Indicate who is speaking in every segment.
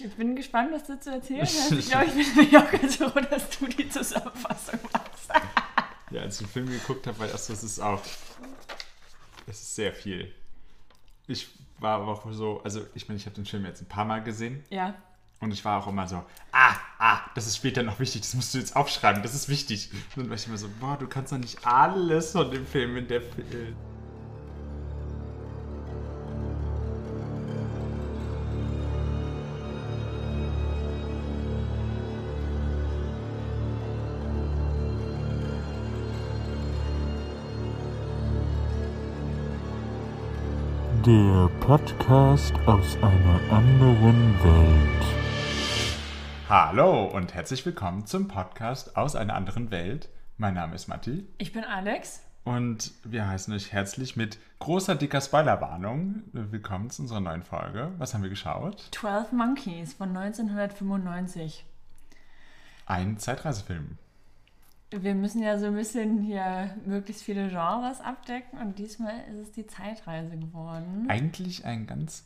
Speaker 1: Ich bin gespannt, was du zu erzählen hast. Ich glaube, ich bin auch ganz froh, dass du die Zusammenfassung machst.
Speaker 2: ja, als ich den Film geguckt habe, war das, das ist auch. Es ist sehr viel. Ich war aber auch so, also ich meine, ich habe den Film jetzt ein paar Mal gesehen.
Speaker 1: Ja.
Speaker 2: Und ich war auch immer so, ah, ah, das ist später noch wichtig, das musst du jetzt aufschreiben, das ist wichtig. Und dann war ich immer so, boah, du kannst doch nicht alles von dem Film in der Film.
Speaker 3: Der Podcast aus einer anderen Welt.
Speaker 2: Hallo und herzlich willkommen zum Podcast aus einer anderen Welt. Mein Name ist Matti
Speaker 1: Ich bin Alex.
Speaker 2: und wir heißen euch herzlich mit großer, dicker Spoilerwarnung willkommen zu unserer neuen Folge. Was haben wir geschaut?
Speaker 1: 12 Monkeys von 1995.
Speaker 2: Ein Zeitreisefilm.
Speaker 1: Wir müssen ja so ein bisschen hier möglichst viele Genres abdecken und diesmal ist es die Zeitreise geworden.
Speaker 2: Eigentlich ein ganz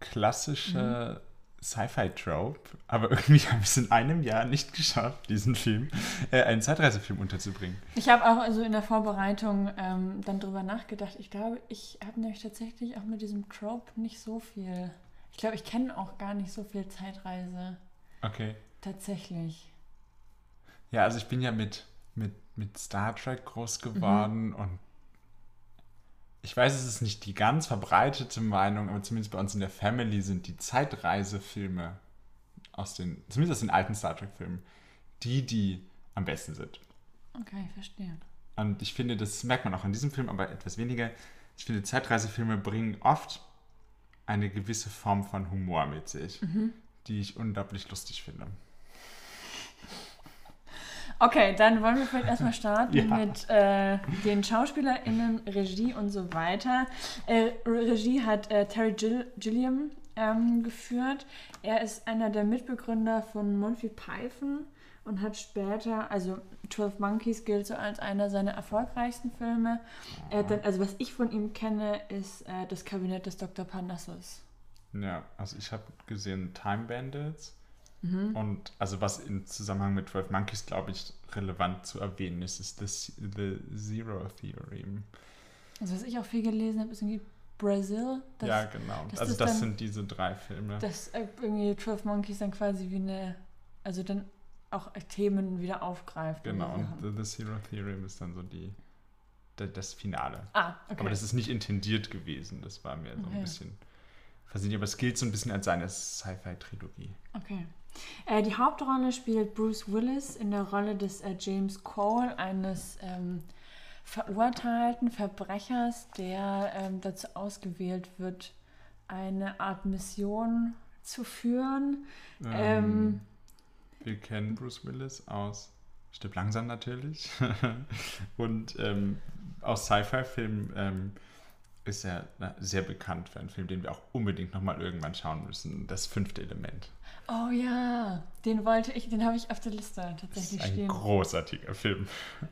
Speaker 2: klassischer Sci-Fi-Trope, aber irgendwie haben wir es in einem Jahr nicht geschafft, diesen Film, äh, einen Zeitreisefilm unterzubringen.
Speaker 1: Ich habe auch also in der Vorbereitung ähm, dann drüber nachgedacht. Ich glaube, ich habe nämlich tatsächlich auch mit diesem Trope nicht so viel. Ich glaube, ich kenne auch gar nicht so viel Zeitreise.
Speaker 2: Okay.
Speaker 1: Tatsächlich.
Speaker 2: Ja, also ich bin ja mit, mit, mit Star Trek groß geworden und ich weiß, es ist nicht die ganz verbreitete Meinung, aber zumindest bei uns in der Family sind die Zeitreisefilme aus den, zumindest aus den alten Star Trek-Filmen, die, die am besten sind.
Speaker 1: Okay, verstehe.
Speaker 2: Und ich finde, das merkt man auch in diesem Film, aber etwas weniger. Ich finde, Zeitreisefilme bringen oft eine gewisse Form von Humor mit sich, die ich unglaublich lustig finde.
Speaker 1: Okay, dann wollen wir vielleicht erstmal starten
Speaker 2: Ja.
Speaker 1: mit äh, den SchauspielerInnen, Regie und so weiter. Äh, Regie hat äh, Terry Gill Gilliam ähm, geführt. Er ist einer der Mitbegründer von Monty Python und hat später, also 12 Monkeys gilt so als einer seiner erfolgreichsten Filme. Hat dann, also was ich von ihm kenne, ist äh, das Kabinett des Dr. Parnassus.
Speaker 2: Ja, also ich habe gesehen Time Bandits. Und also was im Zusammenhang mit 12 Monkeys, glaube ich, relevant zu erwähnen ist, ist das The Zero Theorem.
Speaker 1: Also was ich auch viel gelesen habe, ist irgendwie Brazil. Das,
Speaker 2: ja, genau.
Speaker 1: dass
Speaker 2: also
Speaker 1: das
Speaker 2: das
Speaker 1: dann-
Speaker 2: sind diese drei Filme.
Speaker 1: dass äh, irgendwie 12 Monkeys dann quasi wie eine, also dann auch Themen wieder aufgreift.
Speaker 2: genau,
Speaker 1: und.
Speaker 2: The, The Zero Theorem ist dann so die, da- das Finale.
Speaker 1: Ah, okay.
Speaker 2: Aber das ist nicht intendiert gewesen. Das war mir so
Speaker 1: Okay.
Speaker 2: ein bisschen versehen. Aber es gilt so ein bisschen als seine Sci-Fi-Trilogie.
Speaker 1: okay. Äh, die Hauptrolle spielt Bruce Willis in der Rolle des äh, James Cole, eines ähm, verurteilten Verbrechers, der ähm, dazu ausgewählt wird, eine Art Mission zu führen. Ähm,
Speaker 2: wir kennen Bruce Willis aus Stirb langsam natürlich. Und ähm, aus Sci-Fi-Filmen ähm, ist na, sehr bekannt für einen Film, den wir auch unbedingt nochmal irgendwann schauen müssen. Das fünfte Element.
Speaker 1: Oh ja, den wollte ich, den habe ich auf der Liste
Speaker 2: Das
Speaker 1: tatsächlich
Speaker 2: ist ein
Speaker 1: stehen.
Speaker 2: großartiger Film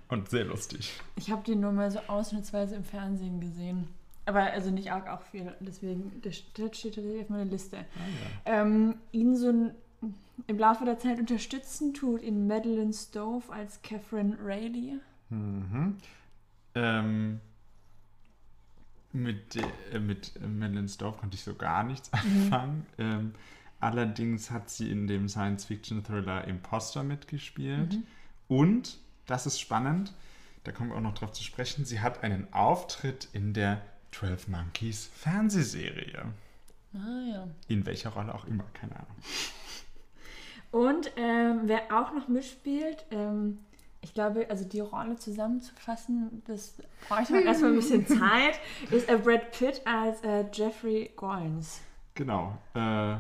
Speaker 2: und sehr lustig.
Speaker 1: Ich habe den nur mal so ausnahmsweise im Fernsehen gesehen. Aber also nicht arg auch viel. Deswegen, der steht tatsächlich auf meiner Liste. Ähm, ihn so im Laufe der Zeit unterstützen tut ihn Madeline Stove als Catherine Rayleigh.
Speaker 2: Mhm. Ähm, mit, äh, mit Madeline Stowe konnte ich so gar nichts anfangen. Ähm, allerdings hat sie in dem Science-Fiction-Thriller Imposter mitgespielt. Und, das ist spannend, da kommen wir auch noch drauf zu sprechen, sie hat einen Auftritt in der 12 Monkeys Fernsehserie.
Speaker 1: Ah ja.
Speaker 2: In welcher Rolle auch immer, keine Ahnung.
Speaker 1: Und ähm, wer auch noch mitspielt, ähm, ich glaube, also die Rolle zusammenzufassen, das bräuchte man erstmal ein bisschen Zeit, ist äh, Brad Pitt als äh, Jeffrey Goins.
Speaker 2: Genau. Äh,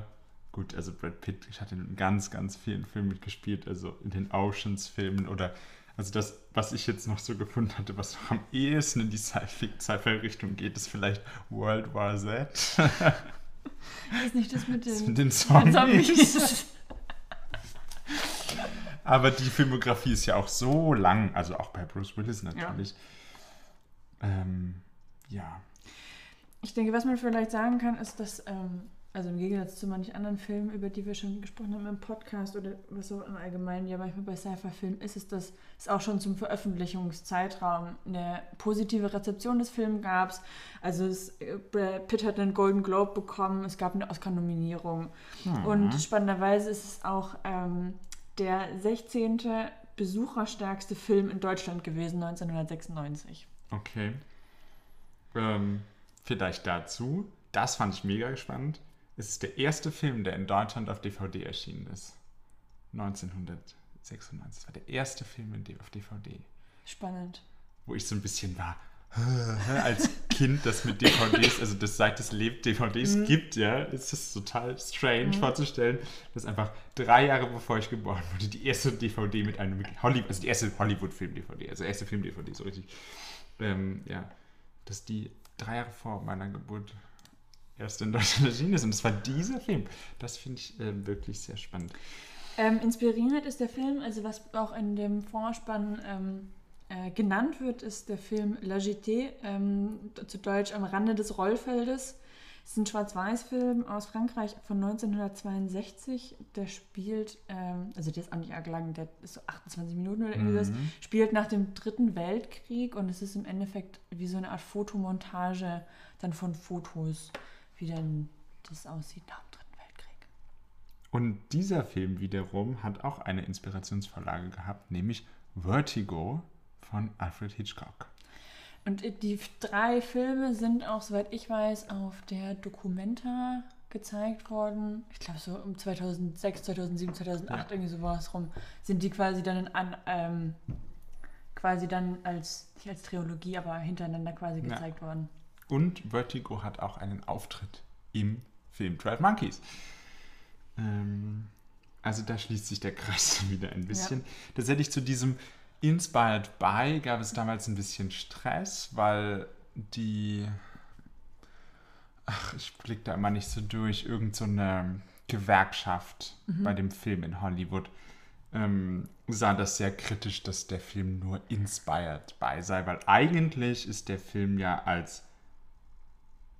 Speaker 2: gut, also Brad Pitt hat in ganz, ganz vielen Filmen mitgespielt, also in den Oceans-Filmen oder also das, was ich jetzt noch so gefunden hatte, was noch am ehesten in die Sci-Fi- Sci-Fi-Richtung geht, ist vielleicht World War Z.
Speaker 1: Ist nicht das mit
Speaker 2: Das
Speaker 1: den,
Speaker 2: mit den
Speaker 1: den
Speaker 2: Zombies. Aber die Filmografie ist ja auch so lang, also auch bei Bruce Willis natürlich. Ähm, ja.
Speaker 1: Ich denke, was man vielleicht sagen kann, ist, dass ähm, Also im Gegensatz zu manchen anderen Filmen, über die wir schon gesprochen haben im Podcast oder was so im Allgemeinen, ja manchmal bei Sci-Fi-Filmen ist es, dass es auch schon zum Veröffentlichungszeitraum eine positive Rezeption des Films gab. Also es, Brad Pitt hat einen Golden Globe bekommen, es gab eine Oscar-Nominierung.
Speaker 2: Mhm.
Speaker 1: Und spannenderweise ist es auch ähm, der 16. besucherstärkste Film in Deutschland gewesen, 1996.
Speaker 2: Okay. Ähm, vielleicht dazu. Das fand ich mega gespannt. Es ist der erste Film, der in Deutschland auf DVD erschienen ist. 1996. Das war der erste Film auf DVD.
Speaker 1: Spannend.
Speaker 2: Wo ich so ein bisschen war, als Kind, das mit DVDs, also das seit es lebt, DVDs gibt, ja, ist es total strange vorzustellen, dass einfach drei Jahre bevor ich geboren wurde, die erste DVD mit einem Hollywood, also die erste Hollywood-Film-DVD, also erste Film-DVD, so richtig, ähm, ja, dass die drei Jahre vor meiner Geburt erst in Deutschland erschienen ist. Und es war dieser Film. Das finde ich äh, wirklich sehr spannend.
Speaker 1: Ähm, inspiriert ist der Film, also was auch in dem Vorspann ähm, äh, genannt wird, ist der Film La Jetée, ähm, zu Deutsch am Rande des Rollfeldes. Es ist ein Schwarz-Weiß-Film aus Frankreich von 1962. Der spielt, ähm, also der ist auch nicht arg lang, der ist so 28 Minuten oder irgendwie was, spielt nach dem Dritten Weltkrieg und es ist im Endeffekt wie so eine Art Fotomontage dann von Fotos, wie dann das aussieht nach dem Dritten Weltkrieg.
Speaker 2: Und dieser Film wiederum hat auch eine Inspirationsvorlage gehabt, nämlich Vertigo von Alfred Hitchcock.
Speaker 1: Und die drei Filme sind auch, soweit ich weiß, auf der Documenta gezeigt worden. Ich glaube, so um 2006, 2007, 2008,
Speaker 2: Ja.
Speaker 1: irgendwie sowas rum, sind die quasi dann in an, ähm, quasi dann als, nicht als Trilogie, aber hintereinander quasi
Speaker 2: Ja.
Speaker 1: gezeigt worden.
Speaker 2: Und Vertigo hat auch einen Auftritt im Film 12 Monkeys. Ähm, also da schließt sich der Kreis wieder ein bisschen. Tatsächlich zu diesem Inspired By gab es damals ein bisschen Stress, weil die, ach, ich blicke da immer nicht so durch, irgend so eine Gewerkschaft bei dem Film in Hollywood ähm, sah das sehr kritisch, dass der Film nur inspired by sei, weil eigentlich ist der Film ja als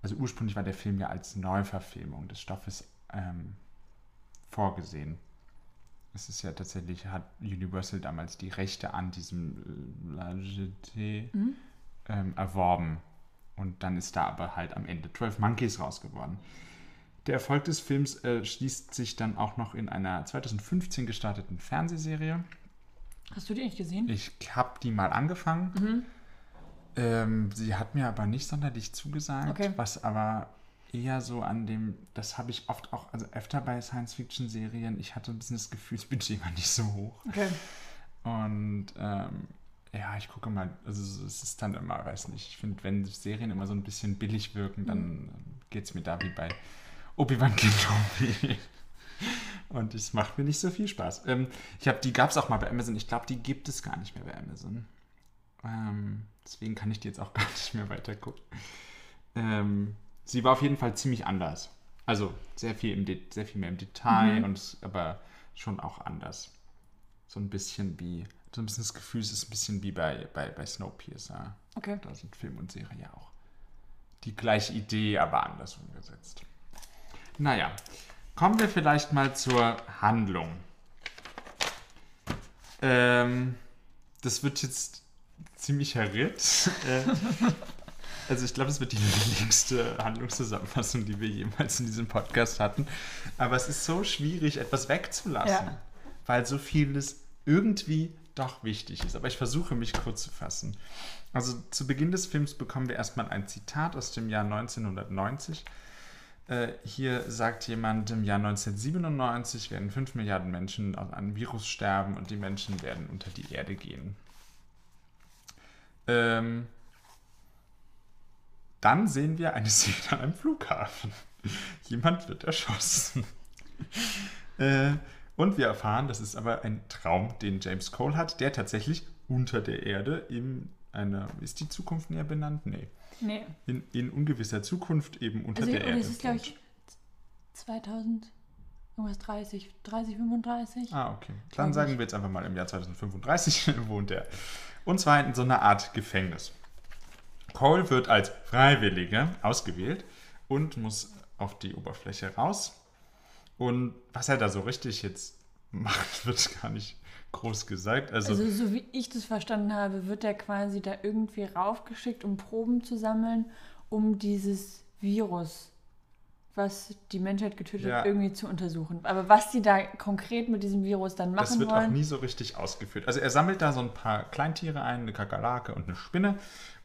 Speaker 2: also ursprünglich war der Film ja als Neuverfilmung des Stoffes ähm, vorgesehen. Es ist ja tatsächlich, hat Universal damals die Rechte an diesem äh, La Jetée ähm, erworben. Und dann ist da aber halt am Ende 12 Monkeys raus geworden. Der Erfolg des Films äh, schließt sich dann auch noch in einer 2015 gestarteten Fernsehserie.
Speaker 1: Hast du die eigentlich gesehen?
Speaker 2: Ich habe die mal angefangen.
Speaker 1: Mhm.
Speaker 2: Ähm, sie hat mir aber nicht sonderlich zugesagt,
Speaker 1: Okay.
Speaker 2: was aber eher so an dem, das habe ich oft auch, also öfter bei Science-Fiction-Serien, ich hatte ein bisschen das Gefühl, das Budget war nicht so hoch.
Speaker 1: Okay.
Speaker 2: Und ähm, ja, ich gucke mal, also es ist dann immer, weiß nicht, ich finde, wenn Serien immer so ein bisschen billig wirken, dann geht es mir da wie bei Obi-Wan Kenobi. Und es macht mir nicht so viel Spaß. Ähm, ich habe, die gab es auch mal bei Amazon. Ich glaube, die gibt es gar nicht mehr bei Amazon. Ähm, deswegen kann ich die jetzt auch gar nicht mehr weiter gucken. Ähm, sie war auf jeden Fall ziemlich anders. Also sehr viel, im De sehr viel mehr im Detail, und es, aber schon auch anders. So ein bisschen wie, so ein bisschen das Gefühl, es ist ein bisschen wie bei, bei, bei Snowpiercer.
Speaker 1: Okay.
Speaker 2: Da sind Film und Serie ja auch die gleiche Idee, aber anders umgesetzt. Naja, kommen wir vielleicht mal zur Handlung. Ähm, das wird jetzt ziemlicher Ritt. Also ich glaube, es wird die längste Handlungszusammenfassung, die wir jemals in diesem Podcast hatten. Aber es ist so schwierig, etwas wegzulassen,
Speaker 1: Ja.
Speaker 2: weil so vieles irgendwie doch wichtig ist. Aber ich versuche mich kurz zu fassen. Also zu Beginn des Films bekommen wir erstmal ein Zitat aus dem Jahr 1990. Äh, hier sagt jemand, im Jahr 1997 werden 5 Milliarden Menschen an einem Virus sterben und die Menschen werden unter die Erde gehen. Ähm, dann sehen wir eine Szene an einem Flughafen. Jemand wird erschossen. äh, und wir erfahren, das ist aber ein Traum, den James Cole hat, der tatsächlich unter der Erde in einer, ist die Zukunft näher benannt? Nee.
Speaker 1: Nee.
Speaker 2: In, in ungewisser Zukunft eben unter
Speaker 1: Also,
Speaker 2: der Erde.
Speaker 1: es ist, glaube ich, 2000, irgendwas 30, 30, 35.
Speaker 2: Ah, okay. Dann sagen wir jetzt einfach mal, im Jahr 2035 wohnt er. Und zwar in so einer Art Gefängnis. Cole wird als Freiwilliger ausgewählt und muss auf die Oberfläche raus. Und was er da so richtig jetzt macht, wird gar nicht groß gesagt. Also,
Speaker 1: Also, so wie ich das verstanden habe, wird er quasi da irgendwie raufgeschickt, um Proben zu sammeln, um dieses Virus, was die Menschheit getötet
Speaker 2: Ja.
Speaker 1: hat, irgendwie zu untersuchen. Aber was die da konkret mit diesem Virus dann machen
Speaker 2: das wird auch
Speaker 1: wollen,
Speaker 2: nie so richtig ausgeführt. Also er sammelt da so ein paar Kleintiere ein, eine Kakerlake und eine Spinne.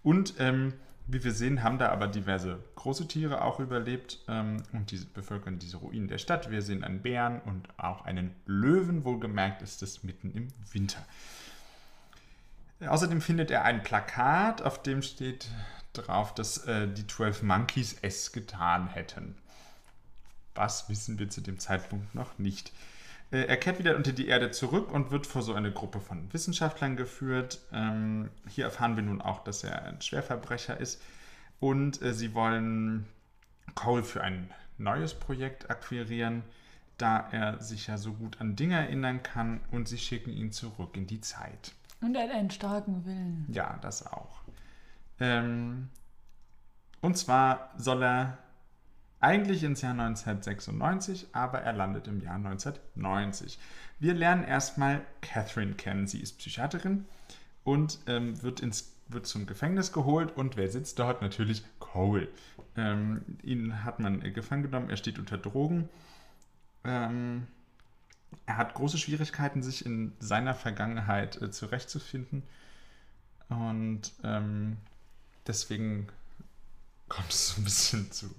Speaker 2: Und ähm, wie wir sehen, haben da aber diverse große Tiere auch überlebt ähm, und diese bevölkern diese Ruinen der Stadt. Wir sehen einen Bären und auch einen Löwen. Wohlgemerkt ist es mitten im Winter. Außerdem findet er ein Plakat, auf dem steht drauf, dass äh, die 12 Monkeys es getan hätten. Was wissen wir zu dem Zeitpunkt noch nicht. Äh, Er kehrt wieder unter die Erde zurück und wird vor so eine Gruppe von Wissenschaftlern geführt. Ähm, hier erfahren wir nun auch, dass er ein Schwerverbrecher ist. Und äh, sie wollen Cole für ein neues Projekt akquirieren, da er sich ja so gut an Dinge erinnern kann und sie schicken ihn zurück in die Zeit.
Speaker 1: und er hat einen starken Willen.
Speaker 2: Ja, das auch. Ähm, und zwar soll er eigentlich ins Jahr 1996, aber er landet im Jahr 1990. Wir lernen erstmal Catherine kennen. Sie ist Psychiaterin und ähm, wird, ins, wird zum Gefängnis geholt. Und wer sitzt dort? Natürlich Cole. Ähm, ihn hat man äh, gefangen genommen. Er steht unter Drogen. Ähm, er hat große Schwierigkeiten, sich in seiner Vergangenheit äh, zurechtzufinden. Und ähm, deswegen kommt es so ein bisschen zu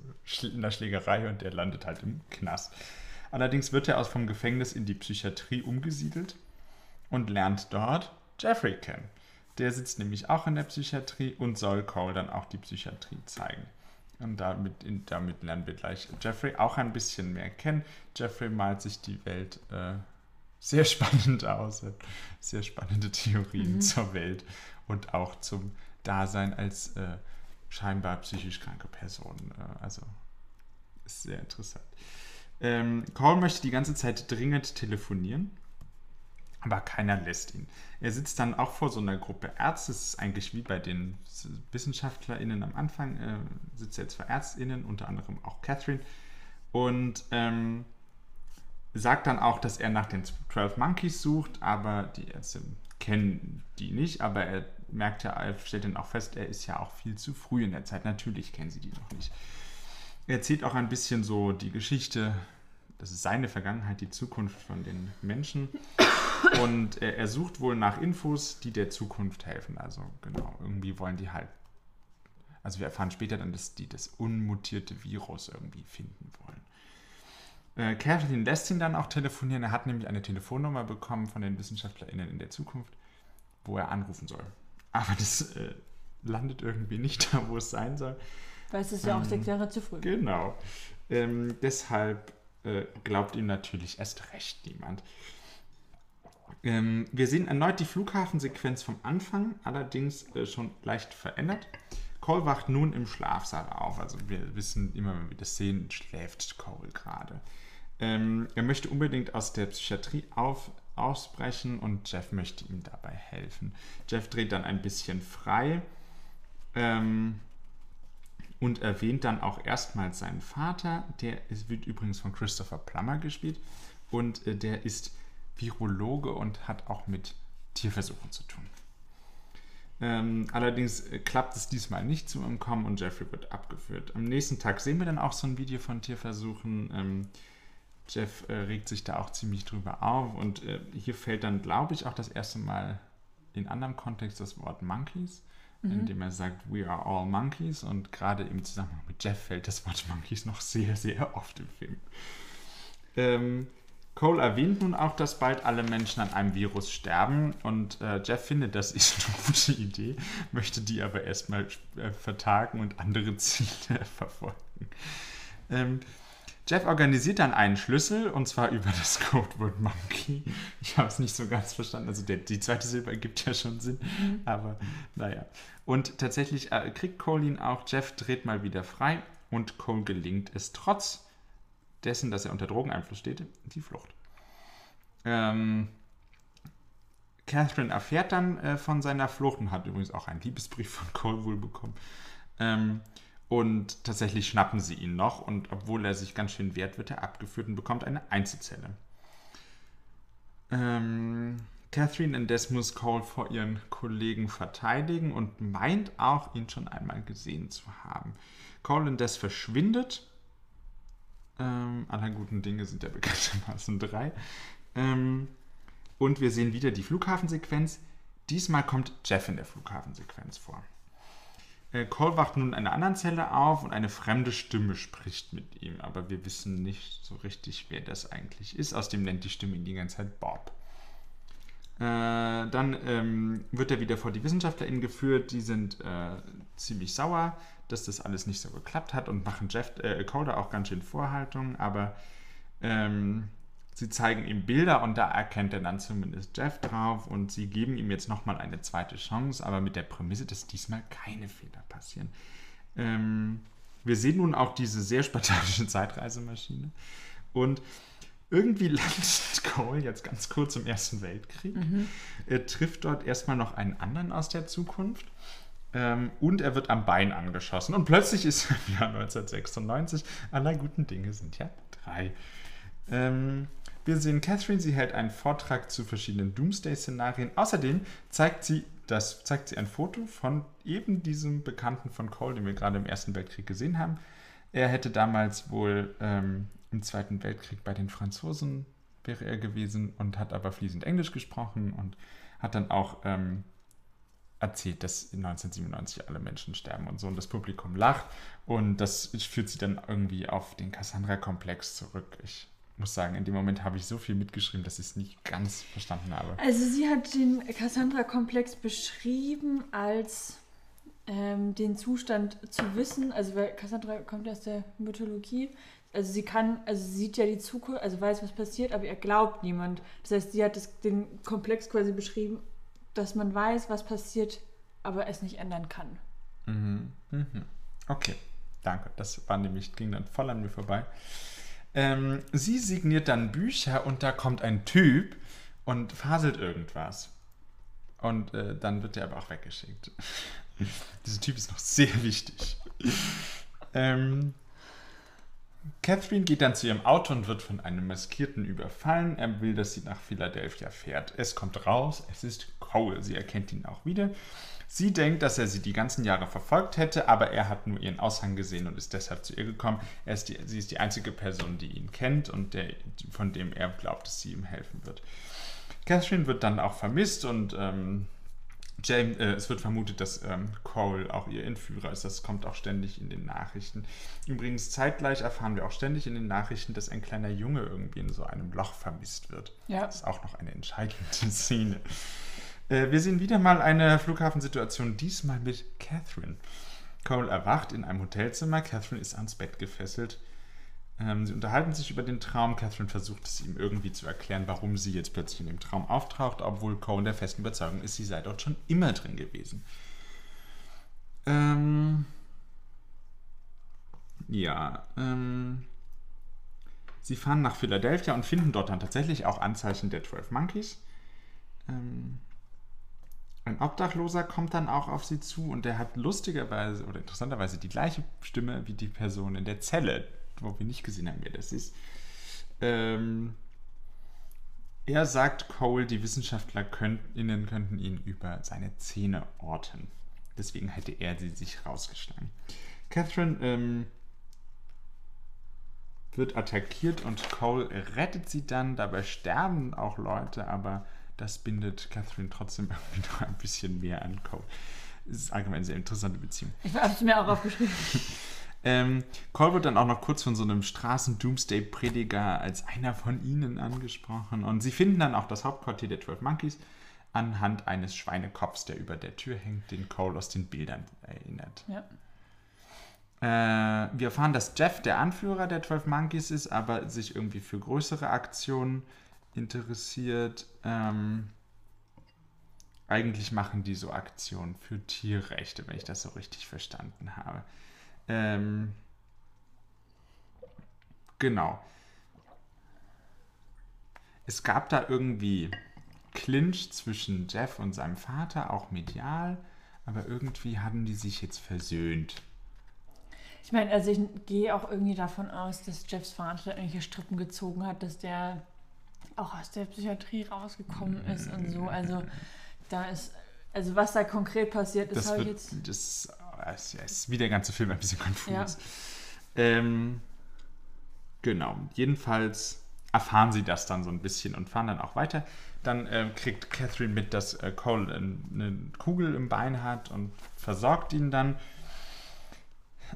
Speaker 2: einer Schlägerei und er landet halt im Knast. Allerdings wird er aus vom Gefängnis in die Psychiatrie umgesiedelt und lernt dort Jeffrey kennen. Der sitzt nämlich auch in der Psychiatrie und soll Cole dann auch die Psychiatrie zeigen. Und damit, in, damit lernen wir gleich Jeffrey auch ein bisschen mehr kennen. Jeffrey malt sich die Welt äh, sehr spannend aus, hat sehr spannende Theorien zur Welt und auch zum Dasein als äh, scheinbar psychisch kranke Person. Äh, also ist sehr interessant. Ähm, Cole möchte die ganze Zeit dringend telefonieren, aber keiner lässt ihn. Er sitzt dann auch vor so einer Gruppe Ärzte. Das ist eigentlich wie bei den WissenschaftlerInnen am Anfang. Äh, sitzt jetzt vor ÄrztInnen, unter anderem auch Catherine. Und ähm, sagt dann auch, dass er nach den 12 Monkeys sucht, aber die Ärzte kennen die nicht. Aber er merkt ja, stellt dann auch fest, er ist ja auch viel zu früh in der Zeit. Natürlich kennen sie die noch nicht. Er erzählt auch ein bisschen so die Geschichte, das ist seine Vergangenheit, die Zukunft von den Menschen. Und er, er sucht wohl nach Infos, die der Zukunft helfen. Also genau, irgendwie wollen die halt. Also wir erfahren später dann, dass die das unmutierte Virus irgendwie finden wollen. Äh, Kathleen lässt ihn dann auch telefonieren. Er hat nämlich eine Telefonnummer bekommen von den WissenschaftlerInnen in der Zukunft, wo er anrufen soll. Aber das äh, landet irgendwie nicht da, wo es sein soll.
Speaker 1: Weil es ist ja auch
Speaker 2: Ähm,
Speaker 1: sechs Jahre zu früh.
Speaker 2: Genau. Ähm, deshalb äh, glaubt ihm natürlich erst recht niemand. Ähm, wir sehen erneut die Flughafensequenz vom Anfang, allerdings äh, schon leicht verändert. Cole wacht nun im Schlafsaal auf. Also wir wissen immer, wenn wir das sehen, schläft Cole gerade. Ähm, er möchte unbedingt aus der Psychiatrie auf, ausbrechen und Jeff möchte ihm dabei helfen. Jeff dreht dann ein bisschen frei. Ähm, und erwähnt dann auch erstmals seinen Vater. Der wird übrigens von Christopher Plummer gespielt und äh, der ist Virologe und hat auch mit Tierversuchen zu tun. Ähm, allerdings äh, klappt es diesmal nicht zu entkommen und Jeffrey wird abgeführt. Am nächsten Tag sehen wir dann auch so ein Video von Tierversuchen. Ähm, Jeff äh, regt sich da auch ziemlich drüber auf und äh, hier fällt dann, glaube ich, auch das erste Mal in anderem Kontext das Wort Monkeys indem er sagt, we are all monkeys. Und gerade im Zusammenhang mit Jeff fällt das Wort monkeys noch sehr, sehr oft im Film. Ähm, Cole erwähnt nun auch, dass bald alle Menschen an einem Virus sterben. Und äh, Jeff findet, das ist eine gute Idee, möchte die aber erstmal äh, vertagen und andere Ziele verfolgen. Ähm, Jeff organisiert dann einen Schlüssel und zwar über das Codewort Monkey. Ich habe es nicht so ganz verstanden. Also der, die zweite Silbe ergibt ja schon Sinn, aber naja. Und tatsächlich äh, kriegt Cole ihn auch. Jeff dreht mal wieder frei und Cole gelingt es trotz dessen, dass er unter Drogeneinfluss steht, die Flucht. Ähm, Catherine erfährt dann äh, von seiner Flucht und hat übrigens auch einen Liebesbrief von Cole wohl bekommen. Ähm, Und tatsächlich schnappen sie ihn noch und obwohl er sich ganz schön wehrt, wird er abgeführt und bekommt eine Einzelzelle. Ähm, Catherine indes muss Cole vor ihren Kollegen verteidigen und meint auch, ihn schon einmal gesehen zu haben. Cole indes verschwindet. Ähm, aller guten Dinge sind ja bekanntermaßen drei. Ähm, und wir sehen wieder die Flughafensequenz. Diesmal kommt Jeff in der Flughafensequenz vor. Äh, Cole wacht nun in einer anderen Zelle auf und eine fremde Stimme spricht mit ihm, aber wir wissen nicht so richtig, wer das eigentlich ist. Außerdem nennt die Stimme ihn die ganze Zeit Bob. Äh, dann ähm, wird er wieder vor die WissenschaftlerInnen geführt, die sind äh, ziemlich sauer, dass das alles nicht so geklappt hat und machen Jeff, äh, Cole auch ganz schön Vorhaltungen, aber ähm, Sie zeigen ihm Bilder und da erkennt er dann zumindest Jeff drauf und sie geben ihm jetzt nochmal eine zweite Chance, aber mit der Prämisse, dass diesmal keine Fehler passieren. Ähm, wir sehen nun auch diese sehr spartanische Zeitreisemaschine und irgendwie landet Cole jetzt ganz kurz im Ersten Weltkrieg. Mhm. Er trifft dort erstmal noch einen anderen aus der Zukunft. Ähm, und er wird am Bein angeschossen. Und plötzlich ist er im Jahr 1996. Aller guten Dinge sind ja drei. Ähm, wir sehen Catherine, sie hält einen Vortrag zu verschiedenen Doomsday-Szenarien. Außerdem zeigt sie, das, zeigt sie ein Foto von eben diesem Bekannten von Cole, den wir gerade im Ersten Weltkrieg gesehen haben. Er hätte damals wohl ähm, im Zweiten Weltkrieg bei den Franzosen wäre er gewesen und hat aber fließend Englisch gesprochen und hat dann auch ähm, erzählt, dass 1997 alle Menschen sterben und so und das Publikum lacht und das führt sie dann irgendwie auf den Cassandra-Komplex zurück. Ich muss sagen, in dem Moment habe ich so viel mitgeschrieben, dass ich es nicht ganz verstanden habe.
Speaker 1: Also sie hat den Cassandra-Komplex beschrieben als ähm, den Zustand zu wissen, also weil Cassandra kommt aus der Mythologie, also sie kann, also sie sieht ja die Zukunft, also weiß, was passiert, aber er glaubt niemand. Das heißt, sie hat das, den Komplex quasi beschrieben, dass man weiß, was passiert, aber es nicht ändern kann.
Speaker 2: Mhm. Mhm. Okay, danke. Das war nämlich, ging dann voll an mir vorbei. Ähm, sie signiert dann Bücher und da kommt ein Typ und faselt irgendwas. Und äh, dann wird er aber auch weggeschickt. Dieser Typ ist noch sehr wichtig. ähm, Catherine geht dann zu ihrem Auto und wird von einem Maskierten überfallen. Er will, dass sie nach Philadelphia fährt. Es kommt raus, es ist Cole. Sie erkennt ihn auch wieder. Sie denkt, dass er sie die ganzen Jahre verfolgt hätte, aber er hat nur ihren Aushang gesehen und ist deshalb zu ihr gekommen. Ist die, sie ist die einzige Person, die ihn kennt und der, von dem er glaubt, dass sie ihm helfen wird. Catherine wird dann auch vermisst und ähm, James, äh, es wird vermutet, dass ähm, Cole auch ihr Entführer ist. Das kommt auch ständig in den Nachrichten. Übrigens, zeitgleich erfahren wir auch ständig in den Nachrichten, dass ein kleiner Junge irgendwie in so einem Loch vermisst wird. Ja. Das ist auch noch eine entscheidende Szene. Äh, wir sehen wieder mal eine Flughafensituation, diesmal mit Catherine. Cole erwacht in einem Hotelzimmer. Catherine ist ans Bett gefesselt. Ähm, sie unterhalten sich über den Traum. Catherine versucht es ihm irgendwie zu erklären, warum sie jetzt plötzlich in dem Traum auftaucht, obwohl Cole der festen Überzeugung ist, sie sei dort schon immer drin gewesen. Ähm, ja, ähm, sie fahren nach Philadelphia und finden dort dann tatsächlich auch Anzeichen der 12 Monkeys. Ähm, ein Obdachloser kommt dann auch auf sie zu und der hat lustigerweise oder interessanterweise die gleiche Stimme wie die Person in der Zelle, wo wir nicht gesehen haben, wer das ist. Ähm, er sagt Cole, die WissenschaftlerInnen könnten ihn über seine Zähne orten. Deswegen hätte er sie sich rausgeschlagen. Catherine ähm, wird attackiert und Cole rettet sie dann. Dabei sterben auch Leute, aber das bindet Catherine trotzdem irgendwie noch ein bisschen mehr an Cole. Es ist allgemein eine sehr interessante Beziehung.
Speaker 1: Ich habe es mir auch aufgeschrieben.
Speaker 2: ähm, Cole wird dann auch noch kurz von so einem Straßen-Doomsday-Prediger als einer von ihnen angesprochen. Und sie finden dann auch das Hauptquartier der 12 Monkeys anhand eines Schweinekopfs, der über der Tür hängt, den Cole aus den Bildern erinnert. Ja. Äh, wir erfahren, dass Jeff der Anführer der 12 Monkeys ist, aber sich irgendwie für größere Aktionen interessiert. Ähm, eigentlich machen die so Aktionen für Tierrechte, wenn ich das so richtig verstanden habe. Ähm, genau. Es gab da irgendwie Clinch zwischen Jeff und seinem Vater, auch medial, aber irgendwie haben die sich jetzt versöhnt.
Speaker 1: Ich meine, also ich gehe auch irgendwie davon aus, dass Jeffs Vater irgendwelche Strippen gezogen hat, dass der auch aus der Psychiatrie rausgekommen ist und so. Also da ist, also was da konkret passiert ist, habe ich
Speaker 2: wird,
Speaker 1: jetzt.
Speaker 2: das ja, ist wie der ganze Film ein bisschen konfus.
Speaker 1: Ja.
Speaker 2: Ähm, genau. Jedenfalls erfahren sie das dann so ein bisschen und fahren dann auch weiter. Dann ähm, kriegt Catherine mit, dass äh, Cole ein- eine Kugel im Bein hat und versorgt ihn dann.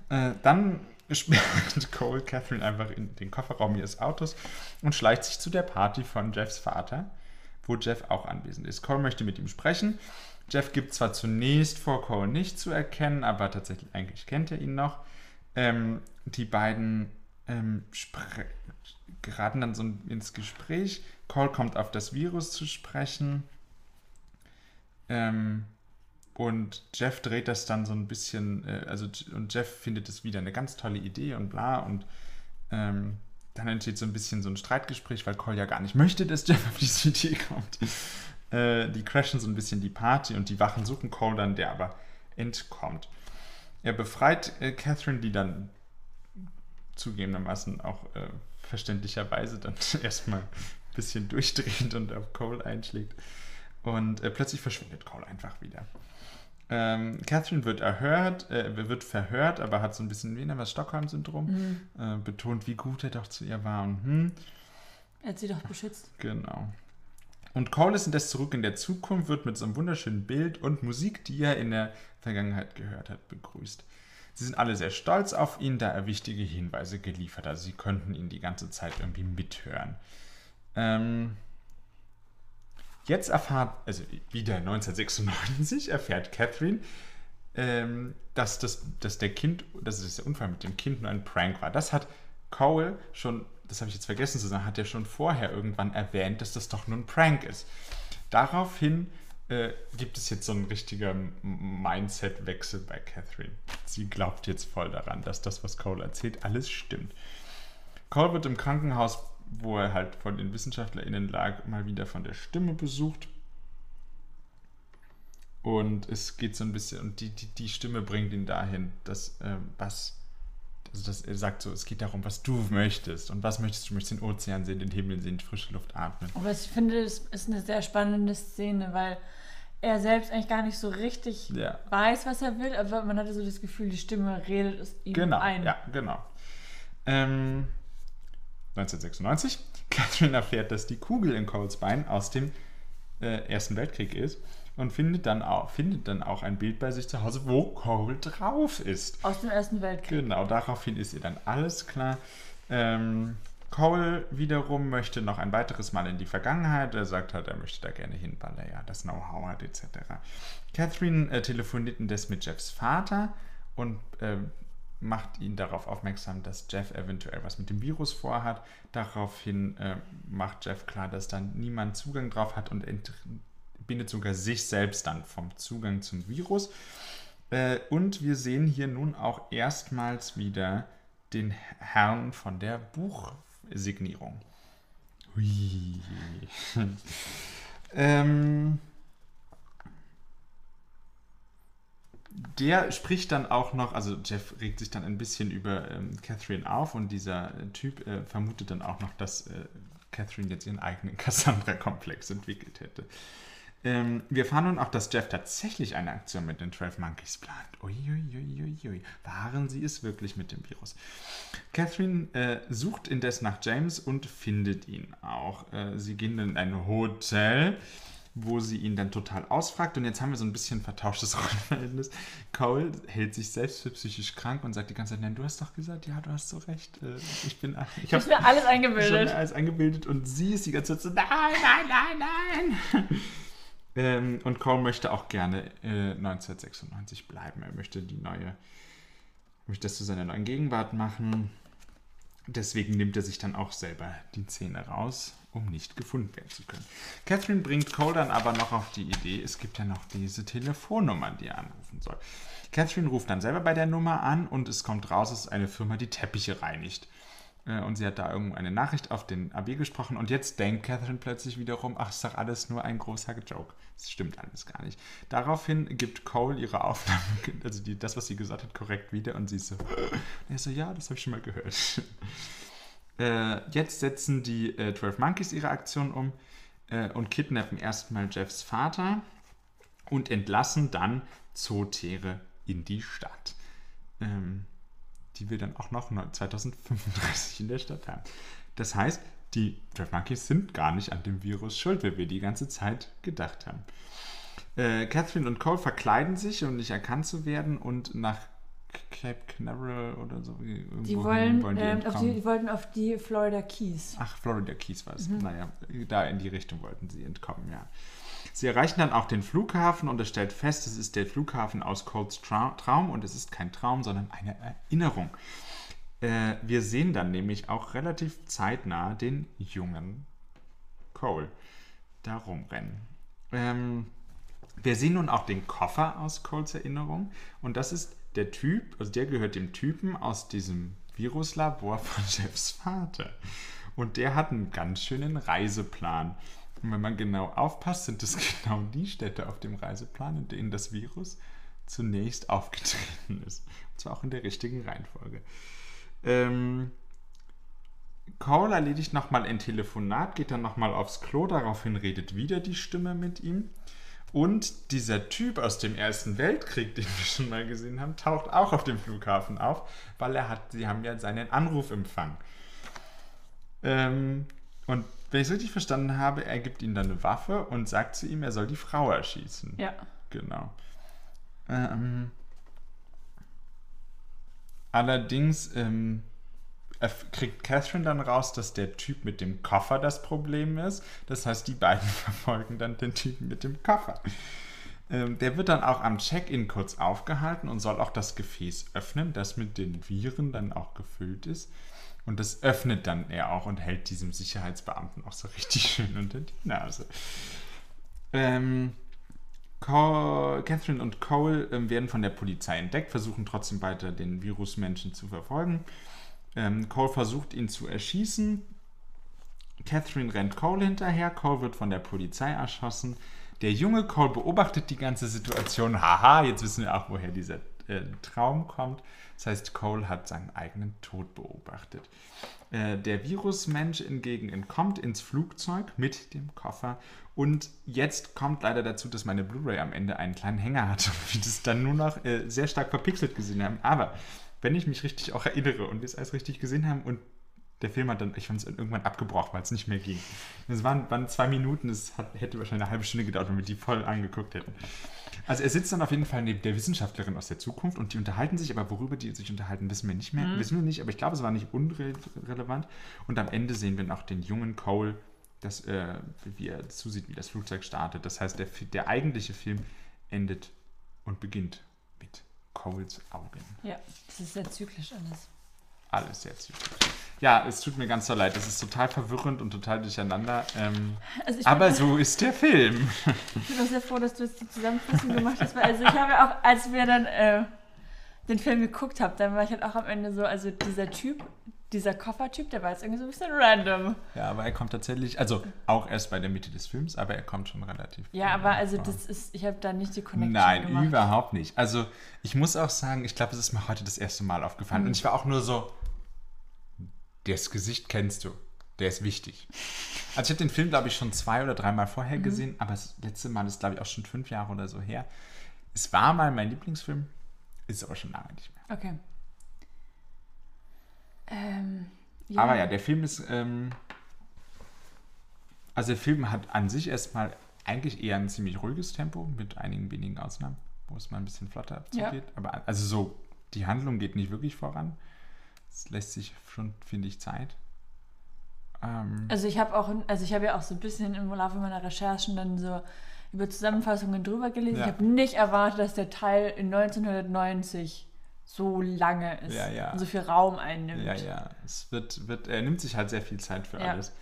Speaker 2: Äh, dann sperrt Cole Catherine einfach in den Kofferraum ihres Autos und schleicht sich zu der Party von Jeffs Vater, wo Jeff auch anwesend ist. Cole möchte mit ihm sprechen. Jeff gibt zwar zunächst vor, Cole nicht zu erkennen, aber tatsächlich eigentlich kennt er ihn noch. Ähm, die beiden ähm, geraten dann so ins Gespräch. Cole kommt auf das Virus zu sprechen. Ähm, und Jeff dreht das dann so ein bisschen, äh, also und Jeff findet es wieder eine ganz tolle Idee und bla. Und ähm, dann entsteht so ein bisschen so ein Streitgespräch, weil Cole ja gar nicht möchte, dass Jeff auf diese Idee kommt. Äh, die crashen so ein bisschen die Party und die Wachen suchen Cole dann, der aber entkommt. Er befreit äh, Catherine, die dann zugegebenermaßen auch äh, verständlicherweise dann erstmal ein bisschen durchdreht und auf Cole einschlägt. Und äh, plötzlich verschwindet Cole einfach wieder. Ähm, Catherine wird erhört, äh, wird verhört, aber hat so ein bisschen wie das Stockholm-Syndrom. Äh, betont, wie gut er doch zu ihr war und hm,
Speaker 1: Er hat sie doch beschützt.
Speaker 2: Genau. Und Cole ist indes zurück in der Zukunft, wird mit so einem wunderschönen Bild und Musik, die er in der Vergangenheit gehört hat, begrüßt. Sie sind alle sehr stolz auf ihn, da er wichtige Hinweise geliefert hat. Sie könnten ihn die ganze Zeit irgendwie mithören. Ähm, jetzt erfahrt, also wieder 1996, erfährt Catherine, ähm, dass, das, dass der Kind, dass das der Unfall mit dem Kind nur ein Prank war. Das hat Cole schon, das habe ich jetzt vergessen zu sagen, hat er schon vorher irgendwann erwähnt, dass das doch nur ein Prank ist. Daraufhin äh, gibt es jetzt so einen richtigen Mindset-Wechsel bei Catherine. Sie glaubt jetzt voll daran, dass das, was Cole erzählt, alles stimmt. Cole wird im Krankenhaus, wo er halt von den WissenschaftlerInnen lag, mal wieder von der Stimme besucht. Und es geht so ein bisschen, und die, die, die Stimme bringt ihn dahin, dass äh, was, also dass er sagt so, es geht darum, was du möchtest. Und was möchtest du? Du möchtest den Ozean sehen, den Himmel sehen, die frische Luft atmen.
Speaker 1: Aber ich finde, das ist eine sehr spannende Szene, weil er selbst eigentlich gar nicht so richtig
Speaker 2: Ja.
Speaker 1: weiß, was er will, aber man hatte so das Gefühl, die Stimme redet es ihm
Speaker 2: Genau,
Speaker 1: ein.
Speaker 2: ja, genau. Ähm, 1996. Catherine erfährt, dass die Kugel in Coles Bein aus dem äh, Ersten Weltkrieg ist und findet dann, auch, findet dann auch ein Bild bei sich zu Hause, wo Cole drauf ist.
Speaker 1: Aus dem Ersten Weltkrieg.
Speaker 2: Genau, daraufhin ist ihr dann alles klar. Ähm, Cole wiederum möchte noch ein weiteres Mal in die Vergangenheit. Er sagt halt, er möchte da gerne hin, weil er ja das Know-how hat, etc. Catherine äh, telefoniert indes mit Jeffs Vater und ähm, macht ihn darauf aufmerksam, dass Jeff eventuell was mit dem Virus vorhat. Daraufhin äh, macht Jeff klar, dass dann niemand Zugang drauf hat und entbindet sogar sich selbst dann vom Zugang zum Virus. Äh, und wir sehen hier nun auch erstmals wieder den Herrn von der Buchsignierung. Hui. ähm, der spricht dann auch noch, also Jeff regt sich dann ein bisschen über ähm, Catherine auf und dieser äh, Typ äh, vermutet dann auch noch, dass äh, Catherine jetzt ihren eigenen Cassandra-Komplex entwickelt hätte. Ähm, wir erfahren nun auch, dass Jeff tatsächlich eine Aktion mit den 12 Monkeys plant. Uiuiuiui. Waren sie es wirklich mit dem Virus? Catherine äh, sucht indes nach James und findet ihn auch. Äh, sie gehen dann in ein Hotel, wo sie ihn dann total ausfragt. Und jetzt haben wir so ein bisschen vertauschtes Rollenverhältnis. Cole hält sich selbst für psychisch krank und sagt die ganze Zeit, nein, du hast doch gesagt, ja, du hast so recht. Äh, ich bin, ich
Speaker 1: Ich
Speaker 2: habe
Speaker 1: habe mir alles eingebildet.
Speaker 2: alles eingebildet und sie ist die ganze Zeit so, nein, nein, nein, nein. ähm, und Cole möchte auch gerne äh, 1996 bleiben. Er möchte die neue, möchte das zu seiner neuen Gegenwart machen. Deswegen nimmt er sich dann auch selber die Zähne raus, um nicht gefunden werden zu können. Catherine bringt Cole dann aber noch auf die Idee, es gibt ja noch diese Telefonnummer, die er anrufen soll. Catherine ruft dann selber bei der Nummer an und es kommt raus, es ist eine Firma, die Teppiche reinigt. Äh, und sie hat da irgendwo eine Nachricht auf den AB gesprochen. Und jetzt denkt Catherine plötzlich wiederum, ach, ist doch alles nur ein großer Joke. Das stimmt alles gar nicht. Daraufhin gibt Cole ihre Aufnahme, also die, das, was sie gesagt hat, korrekt wieder. Und sie ist so, er so, ja, das habe ich schon mal gehört. Äh, jetzt setzen die äh, 12 Monkeys ihre Aktion um äh, und kidnappen erstmal Jeffs Vater und entlassen dann Zootiere in die Stadt. Ähm, die wir dann auch noch 2035 in der Stadt haben. Das heißt, die 12 Monkeys sind gar nicht an dem Virus schuld, wie wir die ganze Zeit gedacht haben. Äh, Catherine und Cole verkleiden sich, um nicht erkannt zu werden und nach Cape Canaveral oder so.
Speaker 1: Die wollen, wollen die, ähm, auf die, die, wollten auf die Florida Keys.
Speaker 2: Ach, Florida Keys war es. Mhm. Naja, da in die Richtung wollten sie entkommen, ja. Sie erreichen dann auch den Flughafen und er stellt fest, es ist der Flughafen aus Coles Traum und es ist kein Traum, sondern eine Erinnerung. Äh, wir sehen dann nämlich auch relativ zeitnah den jungen Cole da rumrennen. Ähm, wir sehen nun auch den Koffer aus Coles Erinnerung und das ist der Typ, also der gehört dem Typen aus diesem Viruslabor von Jeffs Vater. Und der hat einen ganz schönen Reiseplan. Und wenn man genau aufpasst, sind es genau die Städte auf dem Reiseplan, in denen das Virus zunächst aufgetreten ist. Und zwar auch in der richtigen Reihenfolge. Ähm, Cole erledigt nochmal ein Telefonat, geht dann nochmal aufs Klo, daraufhin redet wieder die Stimme mit ihm. Und dieser Typ aus dem Ersten Weltkrieg, den wir schon mal gesehen haben, taucht auch auf dem Flughafen auf, weil er hat, sie haben ja seinen Anruf empfangen. Ähm, und wenn ich es richtig verstanden habe, er gibt ihm dann eine Waffe und sagt zu ihm, er soll die Frau erschießen.
Speaker 1: Ja.
Speaker 2: Genau. Ähm, allerdings ähm, kriegt Catherine dann raus, dass der Typ mit dem Koffer das Problem ist. Das heißt, die beiden verfolgen dann den Typen mit dem Koffer. Ähm, der wird dann auch am Check-in kurz aufgehalten und soll auch das Gefäß öffnen, das mit den Viren dann auch gefüllt ist. Und das öffnet dann er auch und hält diesem Sicherheitsbeamten auch so richtig schön unter die Nase. Ähm, Cole, Catherine und Cole ähm, werden von der Polizei entdeckt, versuchen trotzdem weiter den Virusmenschen zu verfolgen. Ähm, Cole versucht ihn zu erschießen. Catherine rennt Cole hinterher. Cole wird von der Polizei erschossen. Der junge Cole beobachtet die ganze Situation. Haha, jetzt wissen wir auch, woher dieser äh, Traum kommt. Das heißt, Cole hat seinen eigenen Tod beobachtet. Äh, der Virusmensch hingegen entkommt ins Flugzeug mit dem Koffer. Und jetzt kommt leider dazu, dass meine Blu-ray am Ende einen kleinen Hänger hat wir das dann nur noch äh, sehr stark verpixelt gesehen haben. Aber wenn ich mich richtig auch erinnere und wir es alles richtig gesehen haben und der Film hat dann, ich fand es irgendwann abgebrochen, weil es nicht mehr ging. Es waren, waren zwei Minuten, es hat, hätte wahrscheinlich eine halbe Stunde gedauert, wenn wir die voll angeguckt hätten. Also er sitzt dann auf jeden Fall neben der Wissenschaftlerin aus der Zukunft und die unterhalten sich, aber worüber die sich unterhalten, wissen wir nicht mehr, mhm. wissen wir nicht, aber ich glaube, es war nicht unrelevant. Und am Ende sehen wir noch den jungen Cole, das, äh, wie er zusieht, wie das Flugzeug startet. Das heißt, der, der eigentliche Film endet und beginnt mit Coles Augen.
Speaker 1: Ja, das ist sehr zyklisch alles.
Speaker 2: Alles zyklisch. Ja, es tut mir ganz so leid. Das ist total verwirrend und total durcheinander. Ähm, also aber so ist der Film.
Speaker 1: Ich bin auch sehr froh, dass du jetzt die Zusammenfassung gemacht hast. Weil also ich habe ja auch, als wir dann äh, den Film geguckt haben, dann war ich halt auch am Ende so, also dieser Typ, dieser Koffertyp, der war jetzt irgendwie so ein bisschen random.
Speaker 2: Ja, aber er kommt tatsächlich, also auch erst bei der Mitte des Films, aber er kommt schon relativ.
Speaker 1: Ja, aber also vor. das ist, ich habe da nicht die Connection
Speaker 2: Nein, gemacht. überhaupt nicht. Also ich muss auch sagen, ich glaube, es ist mir heute das erste Mal aufgefallen. Mhm. Und ich war auch nur so, das Gesicht kennst du. Der ist wichtig. Also ich habe den Film, glaube ich, schon zwei oder dreimal vorher mhm. gesehen, aber das letzte Mal ist, glaube ich, auch schon fünf Jahre oder so her. Es war mal mein Lieblingsfilm, ist aber schon lange nicht mehr.
Speaker 1: Okay.
Speaker 2: Ähm, ja. Aber ja, der Film ist. Ähm, also der Film hat an sich erstmal eigentlich eher ein ziemlich ruhiges Tempo, mit einigen wenigen Ausnahmen, wo es mal ein bisschen flotter zugeht. Ja. Aber also so, die Handlung geht nicht wirklich voran. Es lässt sich schon, finde ich, Zeit.
Speaker 1: Ähm, also ich habe auch, also ich habe ja auch so ein bisschen im Laufe meiner Recherchen dann so über Zusammenfassungen drüber gelesen. Ja. Ich habe nicht erwartet, dass der Teil in 1990 so lange ist
Speaker 2: ja, ja.
Speaker 1: und so viel Raum einnimmt.
Speaker 2: Ja, ja. Es wird, wird, er nimmt sich halt sehr viel Zeit für alles.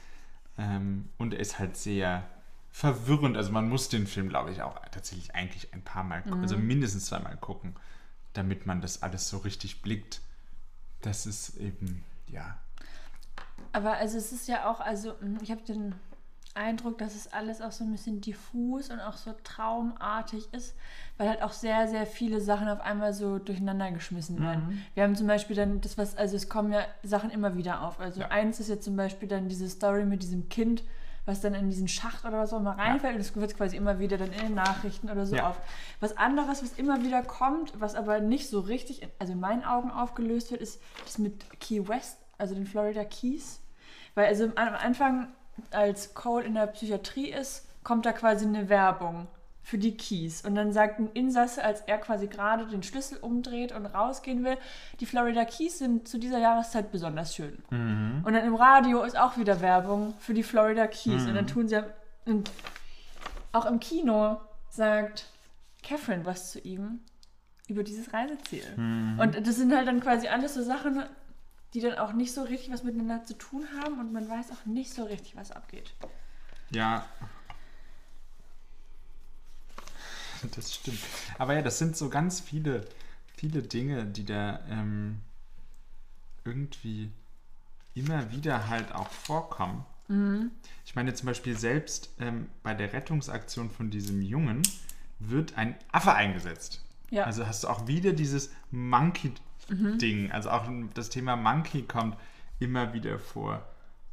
Speaker 2: Ähm, und er ist halt sehr verwirrend. Also man muss den Film, glaube ich, auch tatsächlich eigentlich ein paar Mal, mhm. also mindestens zweimal gucken, damit man das alles so richtig blickt. Das ist eben, ja.
Speaker 1: Aber also es ist ja auch, also mm, ich habe den Eindruck, dass es alles auch so ein bisschen diffus und auch so traumartig ist, weil halt auch sehr, sehr viele Sachen auf einmal so durcheinander geschmissen werden.
Speaker 2: Mhm.
Speaker 1: Wir haben zum Beispiel dann das, was, also es kommen ja Sachen immer wieder auf. Also
Speaker 2: Ja.
Speaker 1: eins ist jetzt zum Beispiel dann diese Story mit diesem Kind, was dann in diesen Schacht oder was auch immer reinfällt und es wird quasi immer wieder dann in den Nachrichten oder so
Speaker 2: Ja.
Speaker 1: auf. Was anderes, was immer wieder kommt, was aber nicht so richtig, in- also in meinen Augen aufgelöst wird, ist das mit Key West, also den Florida Keys. Weil also am Anfang, als Cole in der Psychiatrie ist, kommt da quasi eine Werbung für die Keys. Und dann sagt ein Insasse, als er quasi gerade den Schlüssel umdreht und rausgehen will, die Florida Keys sind zu dieser Jahreszeit besonders schön.
Speaker 2: Mhm.
Speaker 1: Und dann im Radio ist auch wieder Werbung für die Florida Keys. Und dann tun sie auch im Kino sagt Catherine was zu ihm über dieses Reiseziel. Und das sind halt dann quasi alles so Sachen, die dann auch nicht so richtig was miteinander zu tun haben und man weiß auch nicht so richtig, was abgeht.
Speaker 2: Ja. Das stimmt. Aber ja, das sind so ganz viele, viele Dinge, die da ähm, irgendwie immer wieder halt auch vorkommen. Ich meine zum Beispiel selbst ähm, bei der Rettungsaktion von diesem Jungen wird ein Affe eingesetzt.
Speaker 1: Ja.
Speaker 2: Also hast du auch wieder dieses Monkey-Ding. Also auch das Thema Monkey kommt immer wieder vor.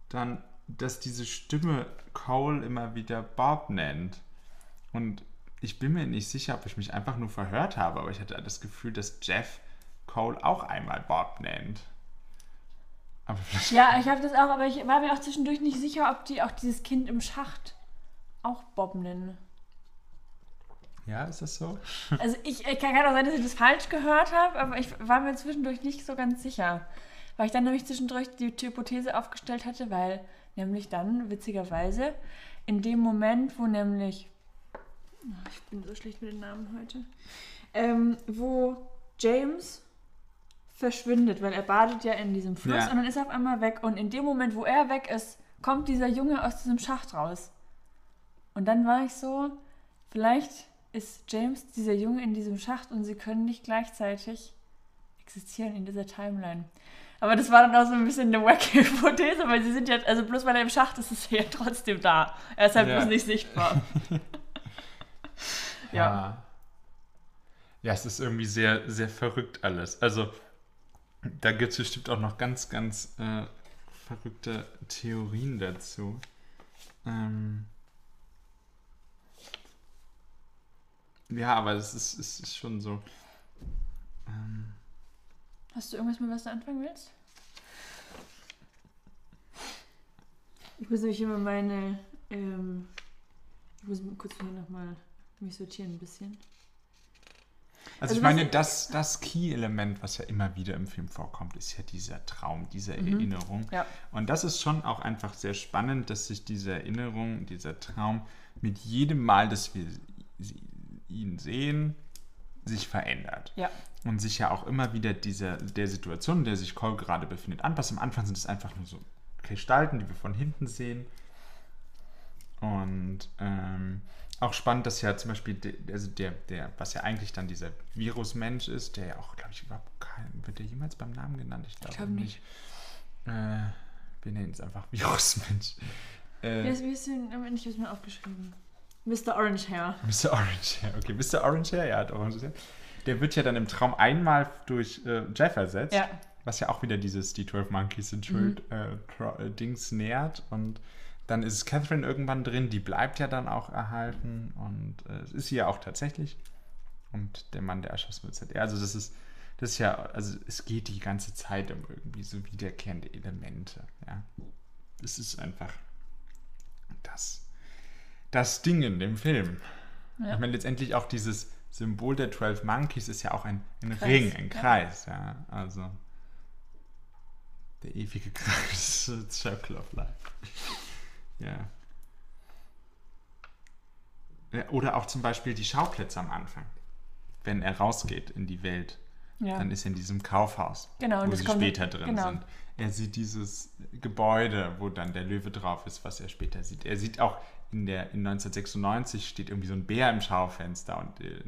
Speaker 2: Dann, dass diese Stimme Cole immer wieder Bob nennt. Und ich bin mir nicht sicher, ob ich mich einfach nur verhört habe, aber ich hatte das Gefühl, dass Jeff Cole auch einmal Bob nennt.
Speaker 1: Ja, ich habe das auch, aber ich war mir auch zwischendurch nicht sicher, ob die auch dieses Kind im Schacht auch Bob nennen.
Speaker 2: Ja, ist das so?
Speaker 1: Also ich, ich kann, kann auch sein, dass ich das falsch gehört habe, aber ich war mir zwischendurch nicht so ganz sicher. Weil ich dann nämlich zwischendurch die Hypothese aufgestellt hatte, weil nämlich dann, witzigerweise, in dem Moment, wo nämlich, ich bin so schlecht mit den Namen heute, ähm, wo James verschwindet, weil er badet ja in diesem Fluss
Speaker 2: Ja.
Speaker 1: und dann ist er auf einmal weg. Und in dem Moment, wo er weg ist, kommt dieser Junge aus diesem Schacht raus. Und dann war ich so, vielleicht ist James dieser Junge in diesem Schacht und sie können nicht gleichzeitig existieren in dieser Timeline. Aber das war dann auch so ein bisschen eine wacky Hypothese, weil sie sind ja, also bloß weil er im Schacht ist, ist er ja trotzdem da. Er ist halt
Speaker 2: Ja.
Speaker 1: bloß nicht sichtbar. ja.
Speaker 2: Ja. Ja, es ist irgendwie sehr, sehr verrückt alles. Also, da gibt es bestimmt auch noch ganz, ganz äh, verrückte Theorien dazu. Ähm ja, aber es ist, es ist schon so. Ähm
Speaker 1: Hast du irgendwas, mit was du anfangen willst? Ich muss nämlich immer meine, ähm, ich muss kurz hier nochmal mich sortieren ein bisschen.
Speaker 2: Also,
Speaker 1: Also
Speaker 2: ich meine, das, das Key-Element, was ja immer wieder im Film vorkommt, ist ja dieser Traum, diese Erinnerung.
Speaker 1: Ja.
Speaker 2: Und das ist schon auch einfach sehr spannend, dass sich diese Erinnerung, dieser Traum mit jedem Mal, dass wir ihn sehen, sich verändert.
Speaker 1: Ja.
Speaker 2: Und sich ja auch immer wieder dieser, der Situation, in der sich Cole gerade befindet, anpasst. Am Anfang sind es einfach nur so Gestalten, die wir von hinten sehen. Und ähm, auch spannend, dass ja zum Beispiel, der, also der, der, was ja eigentlich dann dieser Virusmensch ist, der ja auch, glaube ich, überhaupt kein, wird der jemals beim Namen genannt? Ich glaube
Speaker 1: glaub nicht.
Speaker 2: Äh, wir nennen es einfach Virusmensch.
Speaker 1: Wie
Speaker 2: Äh,
Speaker 1: denn, aber nicht, was mir aufgeschrieben. Mr. Orange Hair.
Speaker 2: Mr. Orange Hair, okay, Mr. Orange Hair, ja, hat Orange Hair. Der wird ja dann im Traum einmal durch äh, Jeff ersetzt,
Speaker 1: Ja.
Speaker 2: was ja auch wieder dieses Die 12 Monkeys sind schuld äh, Tro- äh, Dings nährt und dann ist Catherine irgendwann drin, die bleibt ja dann auch erhalten und äh, es ist sie ja auch tatsächlich und der Mann, der erschossen wird, halt. Also das ist, das ist ja, also es geht die ganze Zeit um irgendwie so wiederkehrende Elemente, ja. Es ist einfach das, das Ding in dem Film.
Speaker 1: Ja.
Speaker 2: Ich meine, letztendlich auch dieses Symbol der 12 Monkeys ist ja auch ein, ein
Speaker 1: Kreis,
Speaker 2: Ring, ein
Speaker 1: ja.
Speaker 2: Kreis, ja. Also der ewige Kreis, Circle of Life. Ja. Oder auch zum Beispiel die Schauplätze am Anfang. Wenn er rausgeht in die Welt,
Speaker 1: Ja.
Speaker 2: dann ist er in diesem Kaufhaus,
Speaker 1: Genau,
Speaker 2: wo sie später drin
Speaker 1: genau.
Speaker 2: sind. Er sieht dieses Gebäude, wo dann der Löwe drauf ist, was er später sieht. Er sieht auch in der in 1996 steht irgendwie so ein Bär im Schaufenster und äh,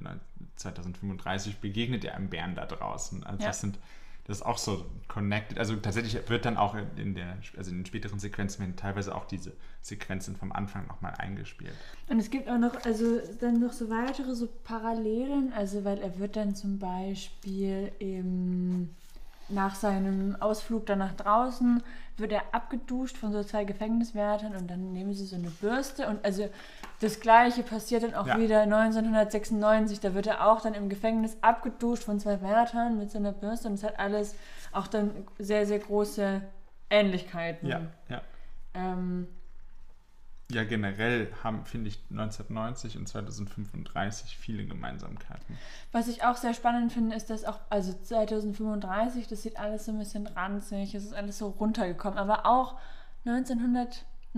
Speaker 2: 2035 begegnet er einem Bären da draußen. Also
Speaker 1: Ja.
Speaker 2: das sind das ist auch so connected. Also tatsächlich wird dann auch in, der, also in den späteren Sequenzen teilweise auch diese Sequenzen vom Anfang nochmal eingespielt.
Speaker 1: Und es gibt auch noch, also dann noch so weitere so Parallelen, also weil er wird dann zum Beispiel im nach seinem Ausflug dann nach draußen wird er abgeduscht von so zwei Gefängniswärtern und dann nehmen sie so eine Bürste und also das gleiche passiert dann auch
Speaker 2: Ja.
Speaker 1: wieder 1996, da wird er auch dann im Gefängnis abgeduscht von zwei Wärtern mit so einer Bürste und es hat alles auch dann sehr, sehr große Ähnlichkeiten.
Speaker 2: Ja, ja.
Speaker 1: Ähm,
Speaker 2: Ja, generell haben, finde ich, 1990 und 2035 viele Gemeinsamkeiten.
Speaker 1: Was ich auch sehr spannend finde, ist, dass auch, also 2035, das sieht alles so ein bisschen ranzig, es ist alles so runtergekommen, aber auch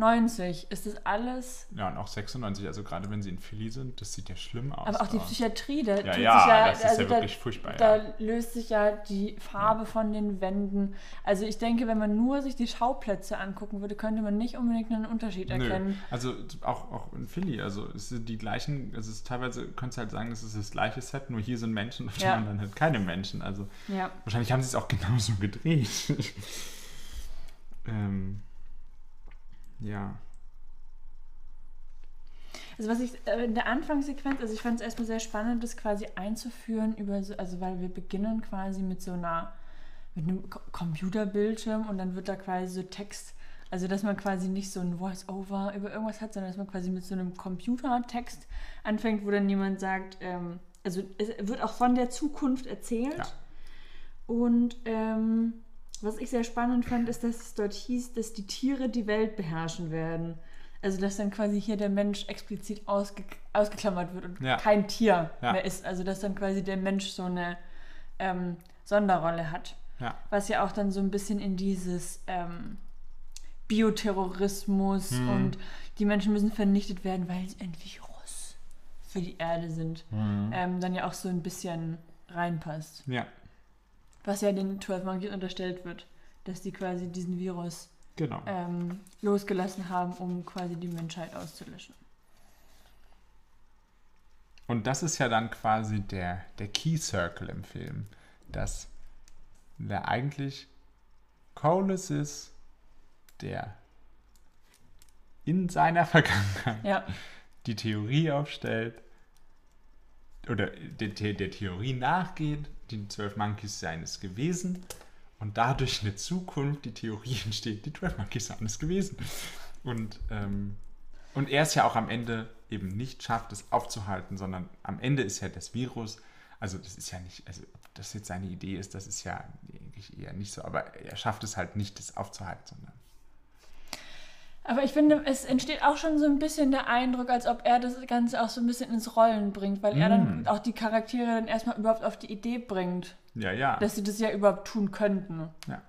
Speaker 1: 1990 ist das alles,
Speaker 2: Ja, und auch 96, also gerade wenn sie in Philly sind, das sieht ja schlimm aus.
Speaker 1: aber auch die
Speaker 2: da.
Speaker 1: Psychiatrie, da
Speaker 2: Ja,
Speaker 1: tut
Speaker 2: ja,
Speaker 1: sich ja,
Speaker 2: das ist
Speaker 1: also
Speaker 2: ja
Speaker 1: da,
Speaker 2: wirklich furchtbar.
Speaker 1: da
Speaker 2: ja.
Speaker 1: löst sich ja die Farbe von den Wänden. Also ich denke, wenn man nur sich die Schauplätze angucken würde, könnte man nicht unbedingt einen Unterschied
Speaker 2: Nö.
Speaker 1: erkennen.
Speaker 2: Also auch, auch in Philly, also es sind die gleichen, also es ist teilweise, könntest du halt sagen, es ist das gleiche Set, nur hier sind Menschen und
Speaker 1: Ja.
Speaker 2: dann halt keine Menschen. Also wahrscheinlich haben sie es auch genauso gedreht. ähm, ja.
Speaker 1: Also was ich äh, in der Anfangssequenz, also ich fand es erstmal sehr spannend, das quasi einzuführen über so, also weil wir beginnen quasi mit so einer, mit einem Ko- Computerbildschirm und dann wird da quasi so Text, also dass man quasi nicht so ein Voice-Over über irgendwas hat, sondern dass man quasi mit so einem Computertext anfängt, wo dann jemand sagt, ähm, also es wird auch von der Zukunft erzählt.
Speaker 2: Ja.
Speaker 1: Und ähm, was ich sehr spannend fand, ist, dass es dort hieß, dass die Tiere die Welt beherrschen werden. Also dass dann quasi hier der Mensch explizit ausge ausgeklammert wird und
Speaker 2: Ja.
Speaker 1: kein Tier
Speaker 2: Ja.
Speaker 1: mehr ist. Also dass dann quasi der Mensch so eine ähm, Sonderrolle hat.
Speaker 2: Ja.
Speaker 1: Was ja auch dann so ein bisschen in dieses ähm, Bioterrorismus
Speaker 2: Hm.
Speaker 1: und die Menschen müssen vernichtet werden, weil sie ein Virus für die Erde sind,
Speaker 2: Mhm.
Speaker 1: ähm, dann ja auch so ein bisschen reinpasst.
Speaker 2: Ja,
Speaker 1: Was ja den 12 Monkeys unterstellt wird, dass die quasi diesen Virus
Speaker 2: genau.
Speaker 1: ähm, losgelassen haben, um quasi die Menschheit auszulöschen.
Speaker 2: Und das ist ja dann quasi der, der Key Circle im Film, dass der eigentlich Coles ist, der in seiner Vergangenheit
Speaker 1: Ja,
Speaker 2: die Theorie aufstellt oder der, der, der Theorie nachgeht, die zwölf Monkeys seien es gewesen und dadurch in der Zukunft die Theorie entsteht, die zwölf Monkeys seien es gewesen. Und, ähm, und er es ja auch am Ende eben nicht schafft, es aufzuhalten, sondern am Ende ist ja das Virus, also das ist ja nicht, also ob das jetzt seine Idee ist, das ist ja eigentlich eher nicht so, aber er schafft es halt nicht, das aufzuhalten, sondern
Speaker 1: aber ich finde, es entsteht auch schon so ein bisschen der Eindruck, als ob er das Ganze auch so ein bisschen ins Rollen bringt, weil er dann
Speaker 2: Mm.
Speaker 1: auch die Charaktere dann erstmal überhaupt auf die Idee bringt,
Speaker 2: ja, ja.
Speaker 1: dass sie das ja überhaupt tun könnten.
Speaker 2: Ja.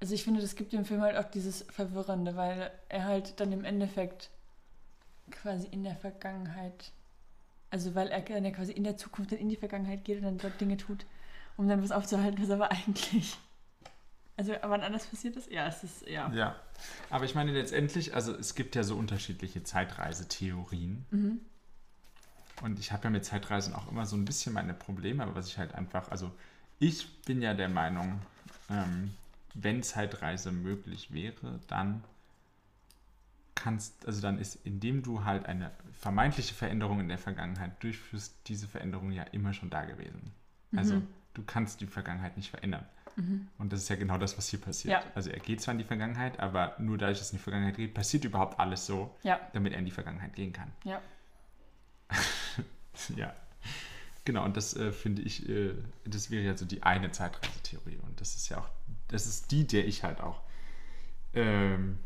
Speaker 1: Also ich finde, das gibt dem Film halt auch dieses Verwirrende, weil er halt dann im Endeffekt quasi in der Vergangenheit, also weil er dann ja quasi in der Zukunft dann in die Vergangenheit geht und dann dort Dinge tut, um dann was aufzuhalten, was aber eigentlich, also wann anders passiert ist? Ja, es ist, ja.
Speaker 2: Ja, aber ich meine letztendlich, also es gibt ja so unterschiedliche Zeitreisetheorien.
Speaker 1: Mhm.
Speaker 2: Und ich habe ja mit Zeitreisen auch immer so ein bisschen meine Probleme, aber was ich halt einfach, also ich bin ja der Meinung, ähm, wenn Zeitreise möglich wäre, dann kannst, also dann ist, indem du halt eine vermeintliche Veränderung in der Vergangenheit durchführst, diese Veränderung ja immer schon da gewesen. Also
Speaker 1: Mhm.
Speaker 2: du kannst die Vergangenheit nicht verändern.
Speaker 1: Mhm.
Speaker 2: Und das ist ja genau das, was hier passiert.
Speaker 1: Ja.
Speaker 2: Also er geht zwar in die Vergangenheit, aber nur dadurch, dass es in die Vergangenheit geht, passiert überhaupt alles so,
Speaker 1: Ja,
Speaker 2: damit er in die Vergangenheit gehen kann.
Speaker 1: ja.
Speaker 2: Ja. Genau, und das äh, finde ich, äh, das wäre ja so die eine Zeitreisetheorie. Und das ist ja auch, das ist die, der ich halt auch ähm,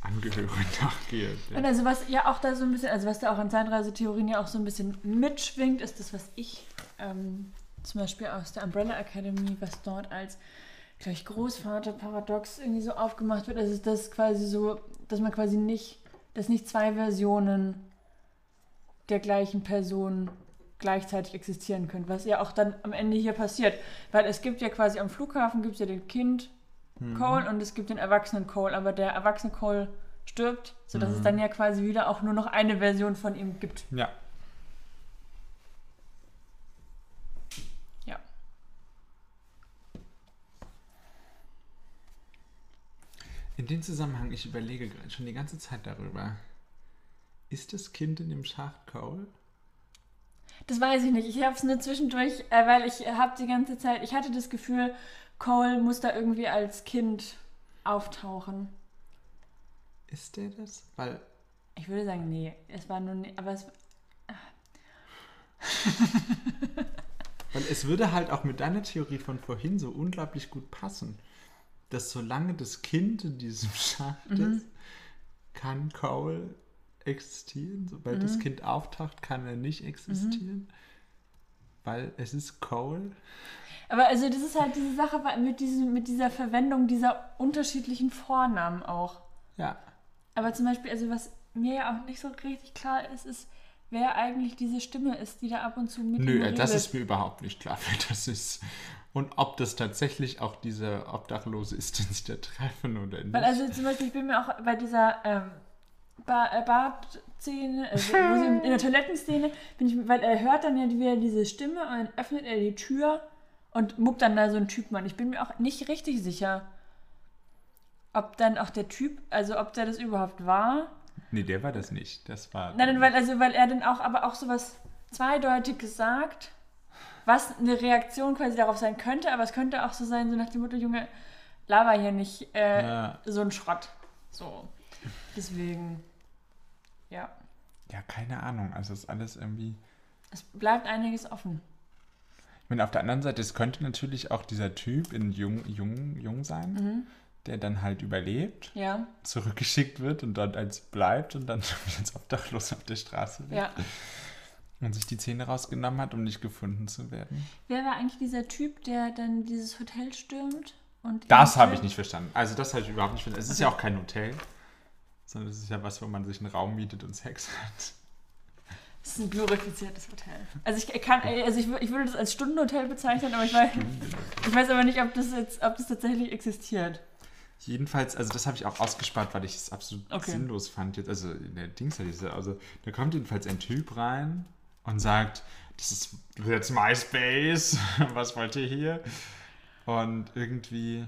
Speaker 2: angehöre und nachgehe.
Speaker 1: Und also was ja auch da so ein bisschen, also was da auch an Zeitreisetheorien ja auch so ein bisschen mitschwingt, ist das, was ich ähm, zum Beispiel aus der Umbrella Academy, was dort als gleich Großvater-Paradox irgendwie so aufgemacht wird, also das quasi so, dass man quasi nicht, dass nicht zwei Versionen der gleichen Person gleichzeitig existieren können, was ja auch dann am Ende hier passiert. Weil es gibt ja quasi am Flughafen gibt es ja den Kind Cole und es gibt den erwachsenen Cole, aber der erwachsene Cole stirbt, sodass es dann ja quasi wieder auch nur noch eine Version von ihm gibt.
Speaker 2: Ja. In dem Zusammenhang, ich überlege gerade schon die ganze Zeit darüber. Ist das Kind in dem Schacht Cole?
Speaker 1: Das weiß ich nicht. Ich habe es nur zwischendurch, äh, weil ich habe die ganze Zeit, ich hatte das Gefühl, Cole muss da irgendwie als Kind auftauchen.
Speaker 2: Ist der das? Weil
Speaker 1: Ich würde sagen, nee, es war nur, ne- aber es,
Speaker 2: Weil es würde halt auch mit deiner Theorie von vorhin so unglaublich gut passen, dass solange das Kind in diesem Schacht ist, kann Cole existieren. Sobald das Kind auftaucht, kann er nicht existieren. Weil es ist Cole.
Speaker 1: aber also das ist halt diese Sache mit, diesem, mit dieser Verwendung dieser unterschiedlichen Vornamen auch.
Speaker 2: Ja.
Speaker 1: Aber zum Beispiel, also was mir ja auch nicht so richtig klar ist, ist, wer eigentlich diese Stimme ist, die da ab und zu mit
Speaker 2: Nö,
Speaker 1: redet.
Speaker 2: das ist mir überhaupt nicht klar, wer das ist. Und ob das tatsächlich auch dieser Obdachlose ist, den sie da treffen oder nicht.
Speaker 1: Weil also zum Beispiel, ich bin mir auch bei dieser ähm, ba äh, Bad-Szene, also in der Toilettenszene, bin ich, weil er hört dann ja wieder diese Stimme und dann öffnet er die Tür und muckt dann da so einen Typen an. Ich bin mir auch nicht richtig sicher, ob dann auch der Typ, also ob der das überhaupt war.
Speaker 2: Nee, der war das nicht. Das war.
Speaker 1: Nein, weil, also, weil er dann auch aber auch sowas Zweideutiges sagt, was eine Reaktion quasi darauf sein könnte, aber es könnte auch so sein, so nach dem Motto, Junge, laber hier nicht äh,
Speaker 2: Ja.
Speaker 1: so ein Schrott. So. Deswegen, ja.
Speaker 2: ja, keine Ahnung. Also ist alles irgendwie.
Speaker 1: Es bleibt einiges offen.
Speaker 2: Ich meine, auf der anderen Seite, es könnte natürlich auch dieser Typ in Jung, Jung, Jung sein,
Speaker 1: Mhm.
Speaker 2: Der dann halt überlebt,
Speaker 1: Ja,
Speaker 2: zurückgeschickt wird und dort als bleibt und dann als obdachlos auf der Straße lebt
Speaker 1: ja.
Speaker 2: und sich die Zähne rausgenommen hat, um nicht gefunden zu werden.
Speaker 1: Wer war eigentlich dieser Typ, der dann dieses Hotel stürmt? Und
Speaker 2: Das habe ich nicht verstanden. Also das habe ich überhaupt nicht verstanden. Es ist ja auch kein Hotel, sondern es ist ja was, wo man sich einen Raum mietet und Sex hat.
Speaker 1: Das ist ein glorifiziertes Hotel. Also ich kann, also ich, ich würde das als Stundenhotel bezeichnen, aber ich weiß, ich weiß aber nicht, ob das jetzt, ob das tatsächlich existiert.
Speaker 2: Jedenfalls, also das habe ich auch ausgespart, weil ich es absolut
Speaker 1: Okay.
Speaker 2: sinnlos fand. Jetzt, also in der Dings, diese, also da kommt jedenfalls ein Typ rein und sagt, das ist jetzt MySpace, was wollt ihr hier? Und irgendwie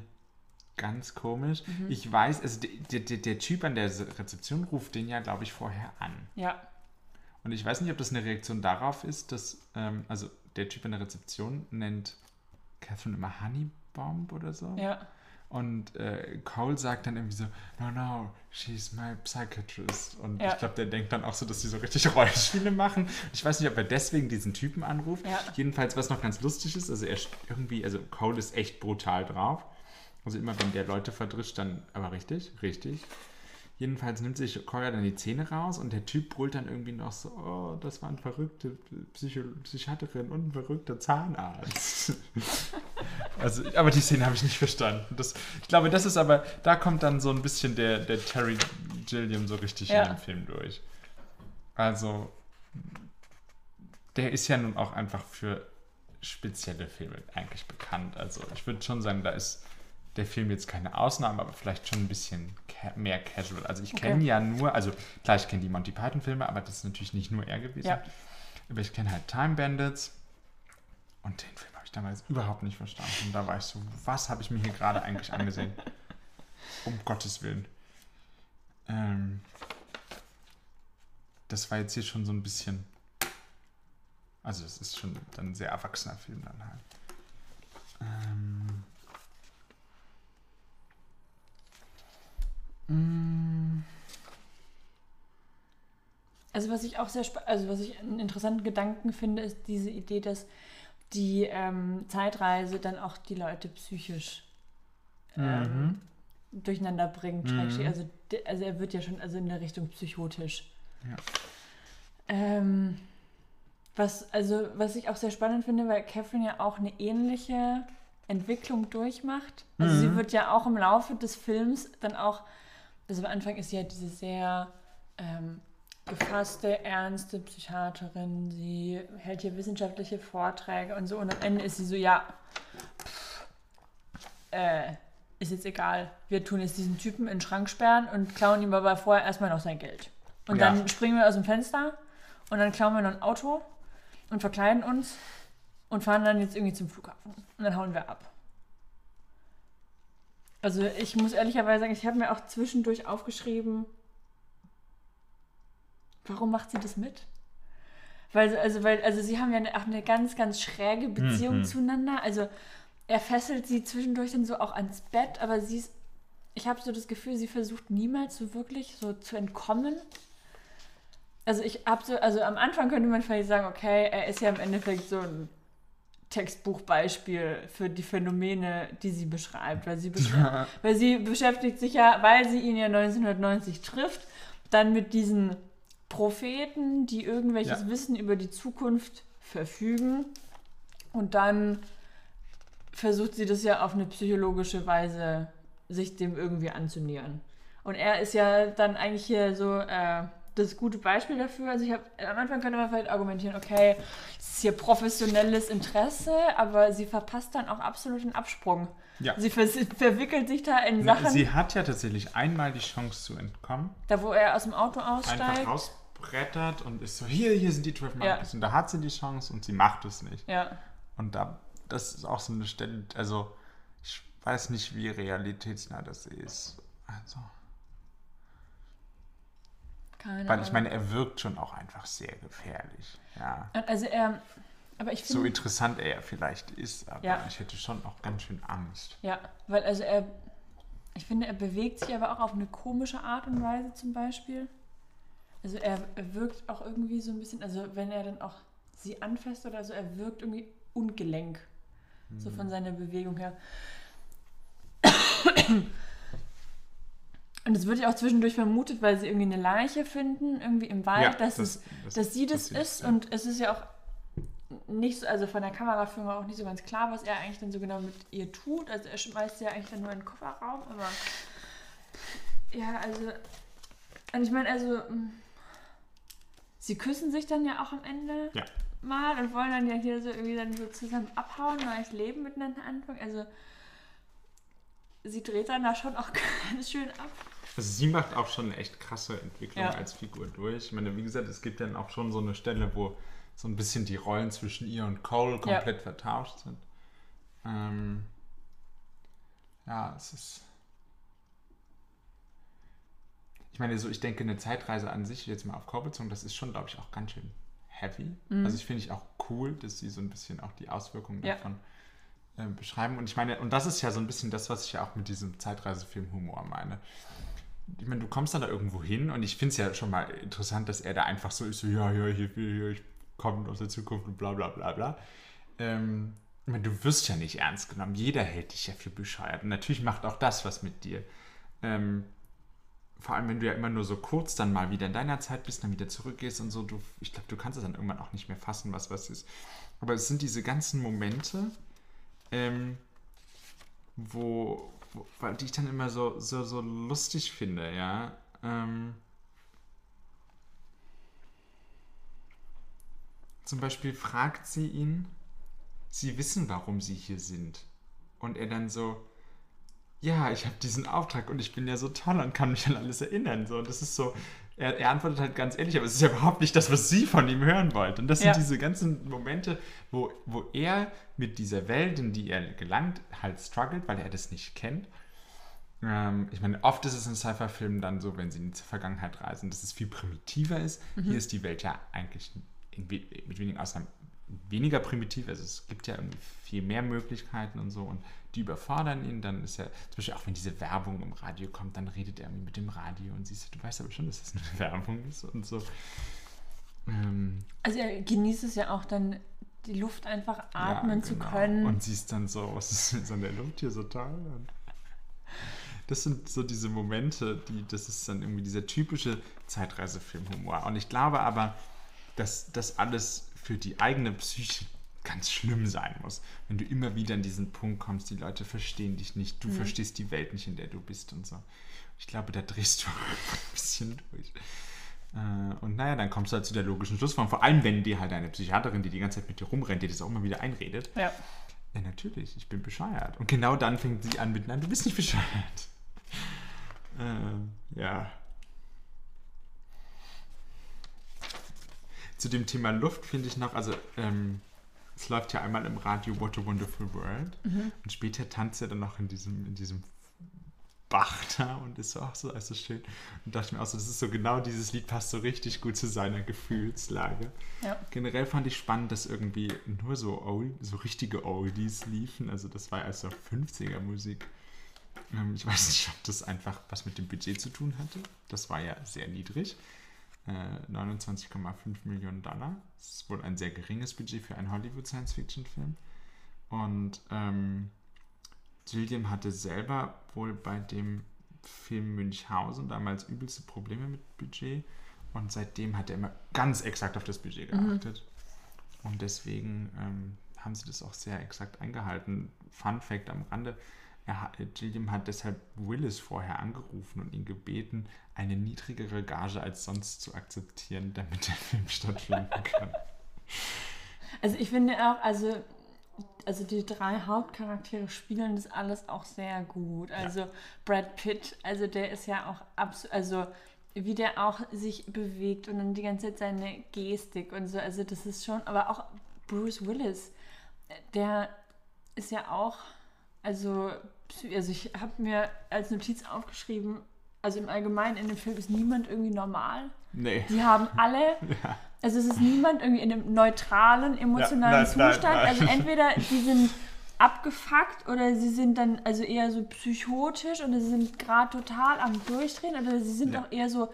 Speaker 2: ganz komisch.
Speaker 1: Mhm.
Speaker 2: Ich weiß, also der, der, der Typ an der Rezeption ruft den ja, glaube ich, vorher an.
Speaker 1: Ja.
Speaker 2: Und ich weiß nicht, ob das eine Reaktion darauf ist, dass, ähm, also der Typ an der Rezeption nennt Catherine immer Honeybomb oder so.
Speaker 1: Ja.
Speaker 2: Und äh, Cole sagt dann irgendwie so, no, no, she's my psychiatrist. Und
Speaker 1: Ja.
Speaker 2: ich glaube, der denkt dann auch so, dass die so richtig Rollenspiele machen. Ich weiß nicht, ob er deswegen diesen Typen anruft.
Speaker 1: Ja.
Speaker 2: Jedenfalls, was noch ganz lustig ist, also er irgendwie, also Cole ist echt brutal drauf. Also immer, wenn der Leute verdrischt, dann, aber richtig, richtig. Jedenfalls nimmt sich Cole dann die Zähne raus und der Typ brüllt dann irgendwie noch so, oh, das war eine verrückte Psycho Psychiaterin und ein verrückter Zahnarzt. Also, aber die Szene habe ich nicht verstanden. Das, ich glaube, das ist aber, da kommt dann so ein bisschen der, der Terry Gilliam so richtig
Speaker 1: Ja.
Speaker 2: in dem Film durch. Also, der ist ja nun auch einfach für spezielle Filme eigentlich bekannt. Also, ich würde schon sagen, da ist der Film jetzt keine Ausnahme, aber vielleicht schon ein bisschen ca mehr casual. Also, ich
Speaker 1: Okay.
Speaker 2: kenne ja nur, also klar, ich kenne die Monty Python-Filme, aber das ist natürlich nicht nur er gewesen.
Speaker 1: Ja.
Speaker 2: Aber ich kenne halt Time Bandits. Und den Film habe ich damals überhaupt nicht verstanden. Und da war ich so, was habe ich mir hier gerade eigentlich angesehen? Um Gottes Willen. Ähm, das war jetzt hier schon so ein bisschen. Also, es ist schon dann ein sehr erwachsener Film dann halt. Ähm,
Speaker 1: Also was ich auch sehr, also was ich einen interessanten Gedanken finde, ist diese Idee, dass die ähm, Zeitreise dann auch die Leute psychisch ähm, durcheinander bringt.
Speaker 2: Mhm.
Speaker 1: Also, also er wird ja schon also in der Richtung psychotisch.
Speaker 2: Ja.
Speaker 1: Ähm, was, also, was ich auch sehr spannend finde, weil Catherine ja auch eine ähnliche Entwicklung durchmacht. Also sie
Speaker 2: Mhm.
Speaker 1: wird ja auch im Laufe des Films dann auch, also am Anfang ist sie ja diese sehr ähm, gefasste, ernste Psychiaterin. Sie hält hier wissenschaftliche Vorträge und so. Und am Ende ist sie so, ja, pff, äh, ist jetzt egal. Wir tun jetzt diesen Typen in den Schrank sperren und klauen ihm aber vorher erstmal noch sein Geld. Und
Speaker 2: Ja.
Speaker 1: dann springen wir aus dem Fenster und dann klauen wir noch ein Auto und verkleiden uns und fahren dann jetzt irgendwie zum Flughafen. Und dann hauen wir ab. Also ich muss ehrlicherweise sagen, ich habe mir auch zwischendurch aufgeschrieben, warum macht sie das mit? Weil, also, weil, also sie haben ja eine, auch eine ganz, ganz schräge Beziehung
Speaker 2: Mhm.
Speaker 1: zueinander. Also er fesselt sie zwischendurch dann so auch ans Bett, aber sie ist, ich habe so das Gefühl, sie versucht niemals so wirklich so zu entkommen. Also ich habe so, also am Anfang könnte man vielleicht sagen, okay, er ist ja im Endeffekt so ein Textbuchbeispiel für die Phänomene, die sie beschreibt, weil sie, beschreibt, weil sie beschäftigt sich ja, weil sie ihn ja 1990 trifft, dann mit diesen Propheten, die irgendwelches
Speaker 2: Ja.
Speaker 1: Wissen über die Zukunft verfügen und dann versucht sie das ja auf eine psychologische Weise, sich dem irgendwie anzunähern. Und er ist ja dann eigentlich hier so äh, das gute Beispiel dafür. Also ich habe am Anfang könnte man vielleicht argumentieren, okay, es ist hier professionelles Interesse, aber sie verpasst dann auch absolut den Absprung.
Speaker 2: Ja.
Speaker 1: Sie vers verwickelt sich da in Sachen,
Speaker 2: Sie hat ja tatsächlich einmal die Chance zu entkommen.
Speaker 1: da wo er aus dem Auto
Speaker 2: Einfach
Speaker 1: aussteigt.
Speaker 2: rausbrettert und ist so, hier, hier sind die 12
Speaker 1: Ja.
Speaker 2: Und da hat sie die Chance und sie macht es nicht.
Speaker 1: Ja,
Speaker 2: Und da, das ist auch so eine Stelle, also ich weiß nicht, wie realitätsnah das ist. Also,
Speaker 1: keine
Speaker 2: weil ich meine, er wirkt schon auch einfach sehr gefährlich. Ja.
Speaker 1: Also er, aber ich
Speaker 2: So
Speaker 1: finde,
Speaker 2: interessant er vielleicht ist, aber
Speaker 1: Ja.
Speaker 2: ich hätte schon auch ganz schön Angst.
Speaker 1: ja, weil also er, ich finde, er bewegt sich aber auch auf eine komische Art und Weise zum Beispiel. Also er, er wirkt auch irgendwie so ein bisschen, also wenn er dann auch sie anfasst oder so, er wirkt irgendwie ungelenk. So
Speaker 2: Mhm.
Speaker 1: von seiner Bewegung her. Und es wird ja auch zwischendurch vermutet, weil sie irgendwie eine Leiche finden, irgendwie im Wald, dass, es, dass sie das
Speaker 2: sie
Speaker 1: ist.
Speaker 2: ja.
Speaker 1: Und es ist ja auch nicht so, also von der Kameraführung auch nicht so ganz klar, was er eigentlich dann so genau mit ihr tut. Also er schmeißt sie ja eigentlich dann nur in den Kofferraum, aber ja, also und ich meine, also mh, sie küssen sich dann ja auch am Ende
Speaker 2: Ja.
Speaker 1: mal und wollen dann ja hier so irgendwie dann so zusammen abhauen, neues Leben miteinander anfangen. Also sie dreht dann da schon auch ganz schön ab.
Speaker 2: Also sie macht auch schon eine echt krasse Entwicklung
Speaker 1: Ja.
Speaker 2: als Figur durch. Ich meine, wie gesagt, es gibt dann auch schon so eine Stelle, wo so ein bisschen die Rollen zwischen ihr und Cole
Speaker 1: Ja.
Speaker 2: komplett vertauscht sind. Ähm, ja, es ist. Ich meine, so ich denke, eine Zeitreise an sich, jetzt mal auf Cole bezogen, das ist schon, glaube ich, auch ganz schön heavy.
Speaker 1: Mhm.
Speaker 2: Also ich finde ich auch cool, dass sie so ein bisschen auch die Auswirkungen
Speaker 1: Ja.
Speaker 2: davon äh, beschreiben. Und ich meine, und das ist ja so ein bisschen das, was ich ja auch mit diesem Zeitreisefilm-Humor meine. Ich meine, du kommst dann da irgendwo hin und ich finde es ja schon mal interessant, dass er da einfach so ist, so, ja, ja, hier, hier, ich komme aus der Zukunft und bla bla bla bla. Ähm, ich meine, du wirst ja nicht ernst genommen. Jeder hält dich ja für bescheuert. Und natürlich macht auch das was mit dir. Ähm, vor allem, wenn du ja immer nur so kurz dann mal wieder in deiner Zeit bist, dann wieder zurückgehst und so, du, ich glaube, du kannst es dann irgendwann auch nicht mehr fassen, was was ist. Aber es sind diese ganzen Momente, ähm, wo, die ich dann immer so, so, so lustig finde, ja. Ähm, zum Beispiel fragt sie ihn, sie wissen, warum sie hier sind. Und er dann so, ja, ich habe diesen Auftrag und ich bin ja so toll und kann mich an alles erinnern. So, und das ist so, er, er antwortet halt ganz ehrlich, aber es ist ja überhaupt nicht das, was sie von ihm hören wollt. Und das sind
Speaker 1: Ja.
Speaker 2: diese ganzen Momente, wo, wo er mit dieser Welt, in die er gelangt, halt struggelt, weil er das nicht kennt. Ähm, ich meine, oft ist es in Sci-Fi-Filmen dann so, wenn sie in die Vergangenheit reisen, dass es viel primitiver ist. Hier ist die Welt ja eigentlich in, mit wenigen Ausnahmen weniger primitiv. Also es gibt ja irgendwie viel mehr Möglichkeiten und so und die überfordern ihn. Dann ist ja, zum Beispiel auch wenn diese Werbung im Radio kommt, dann redet er irgendwie mit dem Radio und siehst du, du weißt aber schon, dass das eine Werbung ist und so. Ähm,
Speaker 1: Also er genießt es ja auch dann, die Luft einfach atmen
Speaker 2: ja,
Speaker 1: zu
Speaker 2: genau.
Speaker 1: können.
Speaker 2: Und siehst dann so, was ist jetzt an der Luft hier so toll? Das sind so diese Momente, die, das ist dann irgendwie dieser typische Zeitreisefilmhumor. Und ich glaube aber, dass das alles für die eigene Psyche ganz schlimm sein muss. Wenn du immer wieder an diesen Punkt kommst, die Leute verstehen dich nicht, du verstehst die Welt nicht, in der du bist und so. Ich glaube, da drehst du ein bisschen durch. Äh, Und naja, dann kommst du halt zu der logischen Schlussform. Vor allem, wenn dir halt eine Psychiaterin, die die ganze Zeit mit dir rumrennt, dir das auch immer wieder einredet.
Speaker 1: ja.
Speaker 2: Ja, natürlich, ich bin bescheuert. Und genau dann fängt sie an mit, nein, du bist nicht bescheuert. Ähm, ja. Zu dem Thema Luft finde ich noch, also ähm, es läuft ja einmal im Radio What a Wonderful World und später tanzt er dann noch in diesem, in diesem Bach da und ist so auch so also schön. Und dachte mir auch so, das ist so genau dieses Lied passt so richtig gut zu seiner Gefühlslage.
Speaker 1: Ja.
Speaker 2: Generell fand ich spannend, dass irgendwie nur so, old, so richtige Oldies liefen. Also das war ja also 50er Musik. Ähm, ich weiß nicht, ob das einfach was mit dem Budget zu tun hatte. Das war ja sehr niedrig. Äh, 29,5 Millionen Dollar. Das ist wohl ein sehr geringes Budget für einen Hollywood-Science-Fiction-Film. Und ähm, Gilliam hatte selber wohl bei dem Film Münchhausen damals übelste Probleme mit Budget. Und seitdem hat er immer ganz exakt auf das Budget geachtet. Und deswegen ähm, haben sie das auch sehr exakt eingehalten. Fun Fact am Rande: er Gilliam hat deshalb Willis vorher angerufen und ihn gebeten, eine niedrigere Gage als sonst zu akzeptieren, damit der Film stattfinden kann.
Speaker 1: Also ich finde auch, also, also die drei Hauptcharaktere spielen das alles auch sehr gut. Also Brad Pitt, also der ist ja auch absolut, also wie der auch sich bewegt und dann die ganze Zeit seine Gestik und so, also das ist schon, aber auch Bruce Willis, der ist ja auch, also, also ich habe mir als Notiz aufgeschrieben, also im Allgemeinen in dem Film ist niemand irgendwie normal.
Speaker 2: Nee.
Speaker 1: Die haben alle,
Speaker 2: Ja.
Speaker 1: also es ist niemand irgendwie in einem neutralen, emotionalen
Speaker 2: Ja, nein, nein,
Speaker 1: Zustand.
Speaker 2: nein.
Speaker 1: Also entweder die sind abgefuckt oder sie sind dann also eher so psychotisch oder sie sind gerade total am Durchdrehen oder sie sind
Speaker 2: Ja.
Speaker 1: auch eher so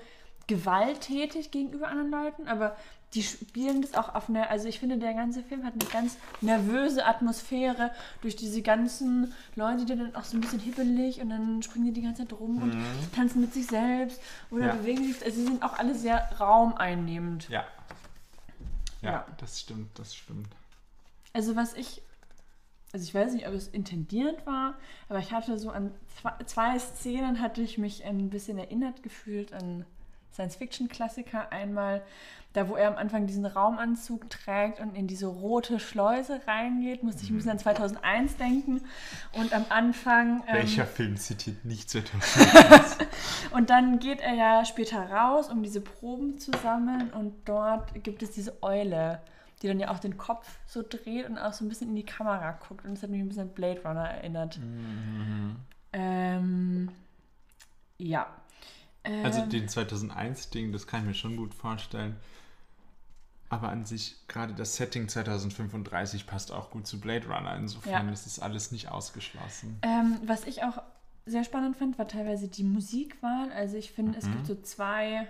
Speaker 1: gewalttätig gegenüber anderen Leuten, aber die spielen das auch auf eine, also ich finde, der ganze Film hat eine ganz nervöse Atmosphäre durch diese ganzen Leute, die dann auch so ein bisschen hippelig und dann springen die die ganze Zeit rum und tanzen mit sich selbst oder
Speaker 2: Mhm. Ja.
Speaker 1: bewegen sich, also sie sind auch alle sehr raumeinnehmend.
Speaker 2: Ja. ja.
Speaker 1: Ja.
Speaker 2: das stimmt, das stimmt.
Speaker 1: Also was ich, also ich weiß nicht, ob es intendiert war, aber ich hatte so an zwei, zwei Szenen hatte ich mich ein bisschen erinnert gefühlt an Science-Fiction-Klassiker. Einmal da, wo er am Anfang diesen Raumanzug trägt und in diese rote Schleuse reingeht, musste ich ein bisschen an 2001 denken. Und am Anfang... ähm,
Speaker 2: Welcher Film zitiert nicht 2001?
Speaker 1: Und dann geht er ja später raus, um diese Proben zu sammeln und dort gibt es diese Eule, die dann ja auch den Kopf so dreht und auch so ein bisschen in die Kamera guckt und das hat mich ein bisschen an Blade Runner erinnert. Ähm, ja. Ähm,
Speaker 2: Also den 2001-Ding, das kann ich mir schon gut vorstellen. Aber an sich, gerade das Setting 2035 passt auch gut zu Blade Runner. Insofern
Speaker 1: Ja.
Speaker 2: ist es alles nicht ausgeschlossen.
Speaker 1: ähm, was ich auch sehr spannend fand, war teilweise die Musikwahl. Also ich finde, es
Speaker 2: Mhm.
Speaker 1: gibt so zwei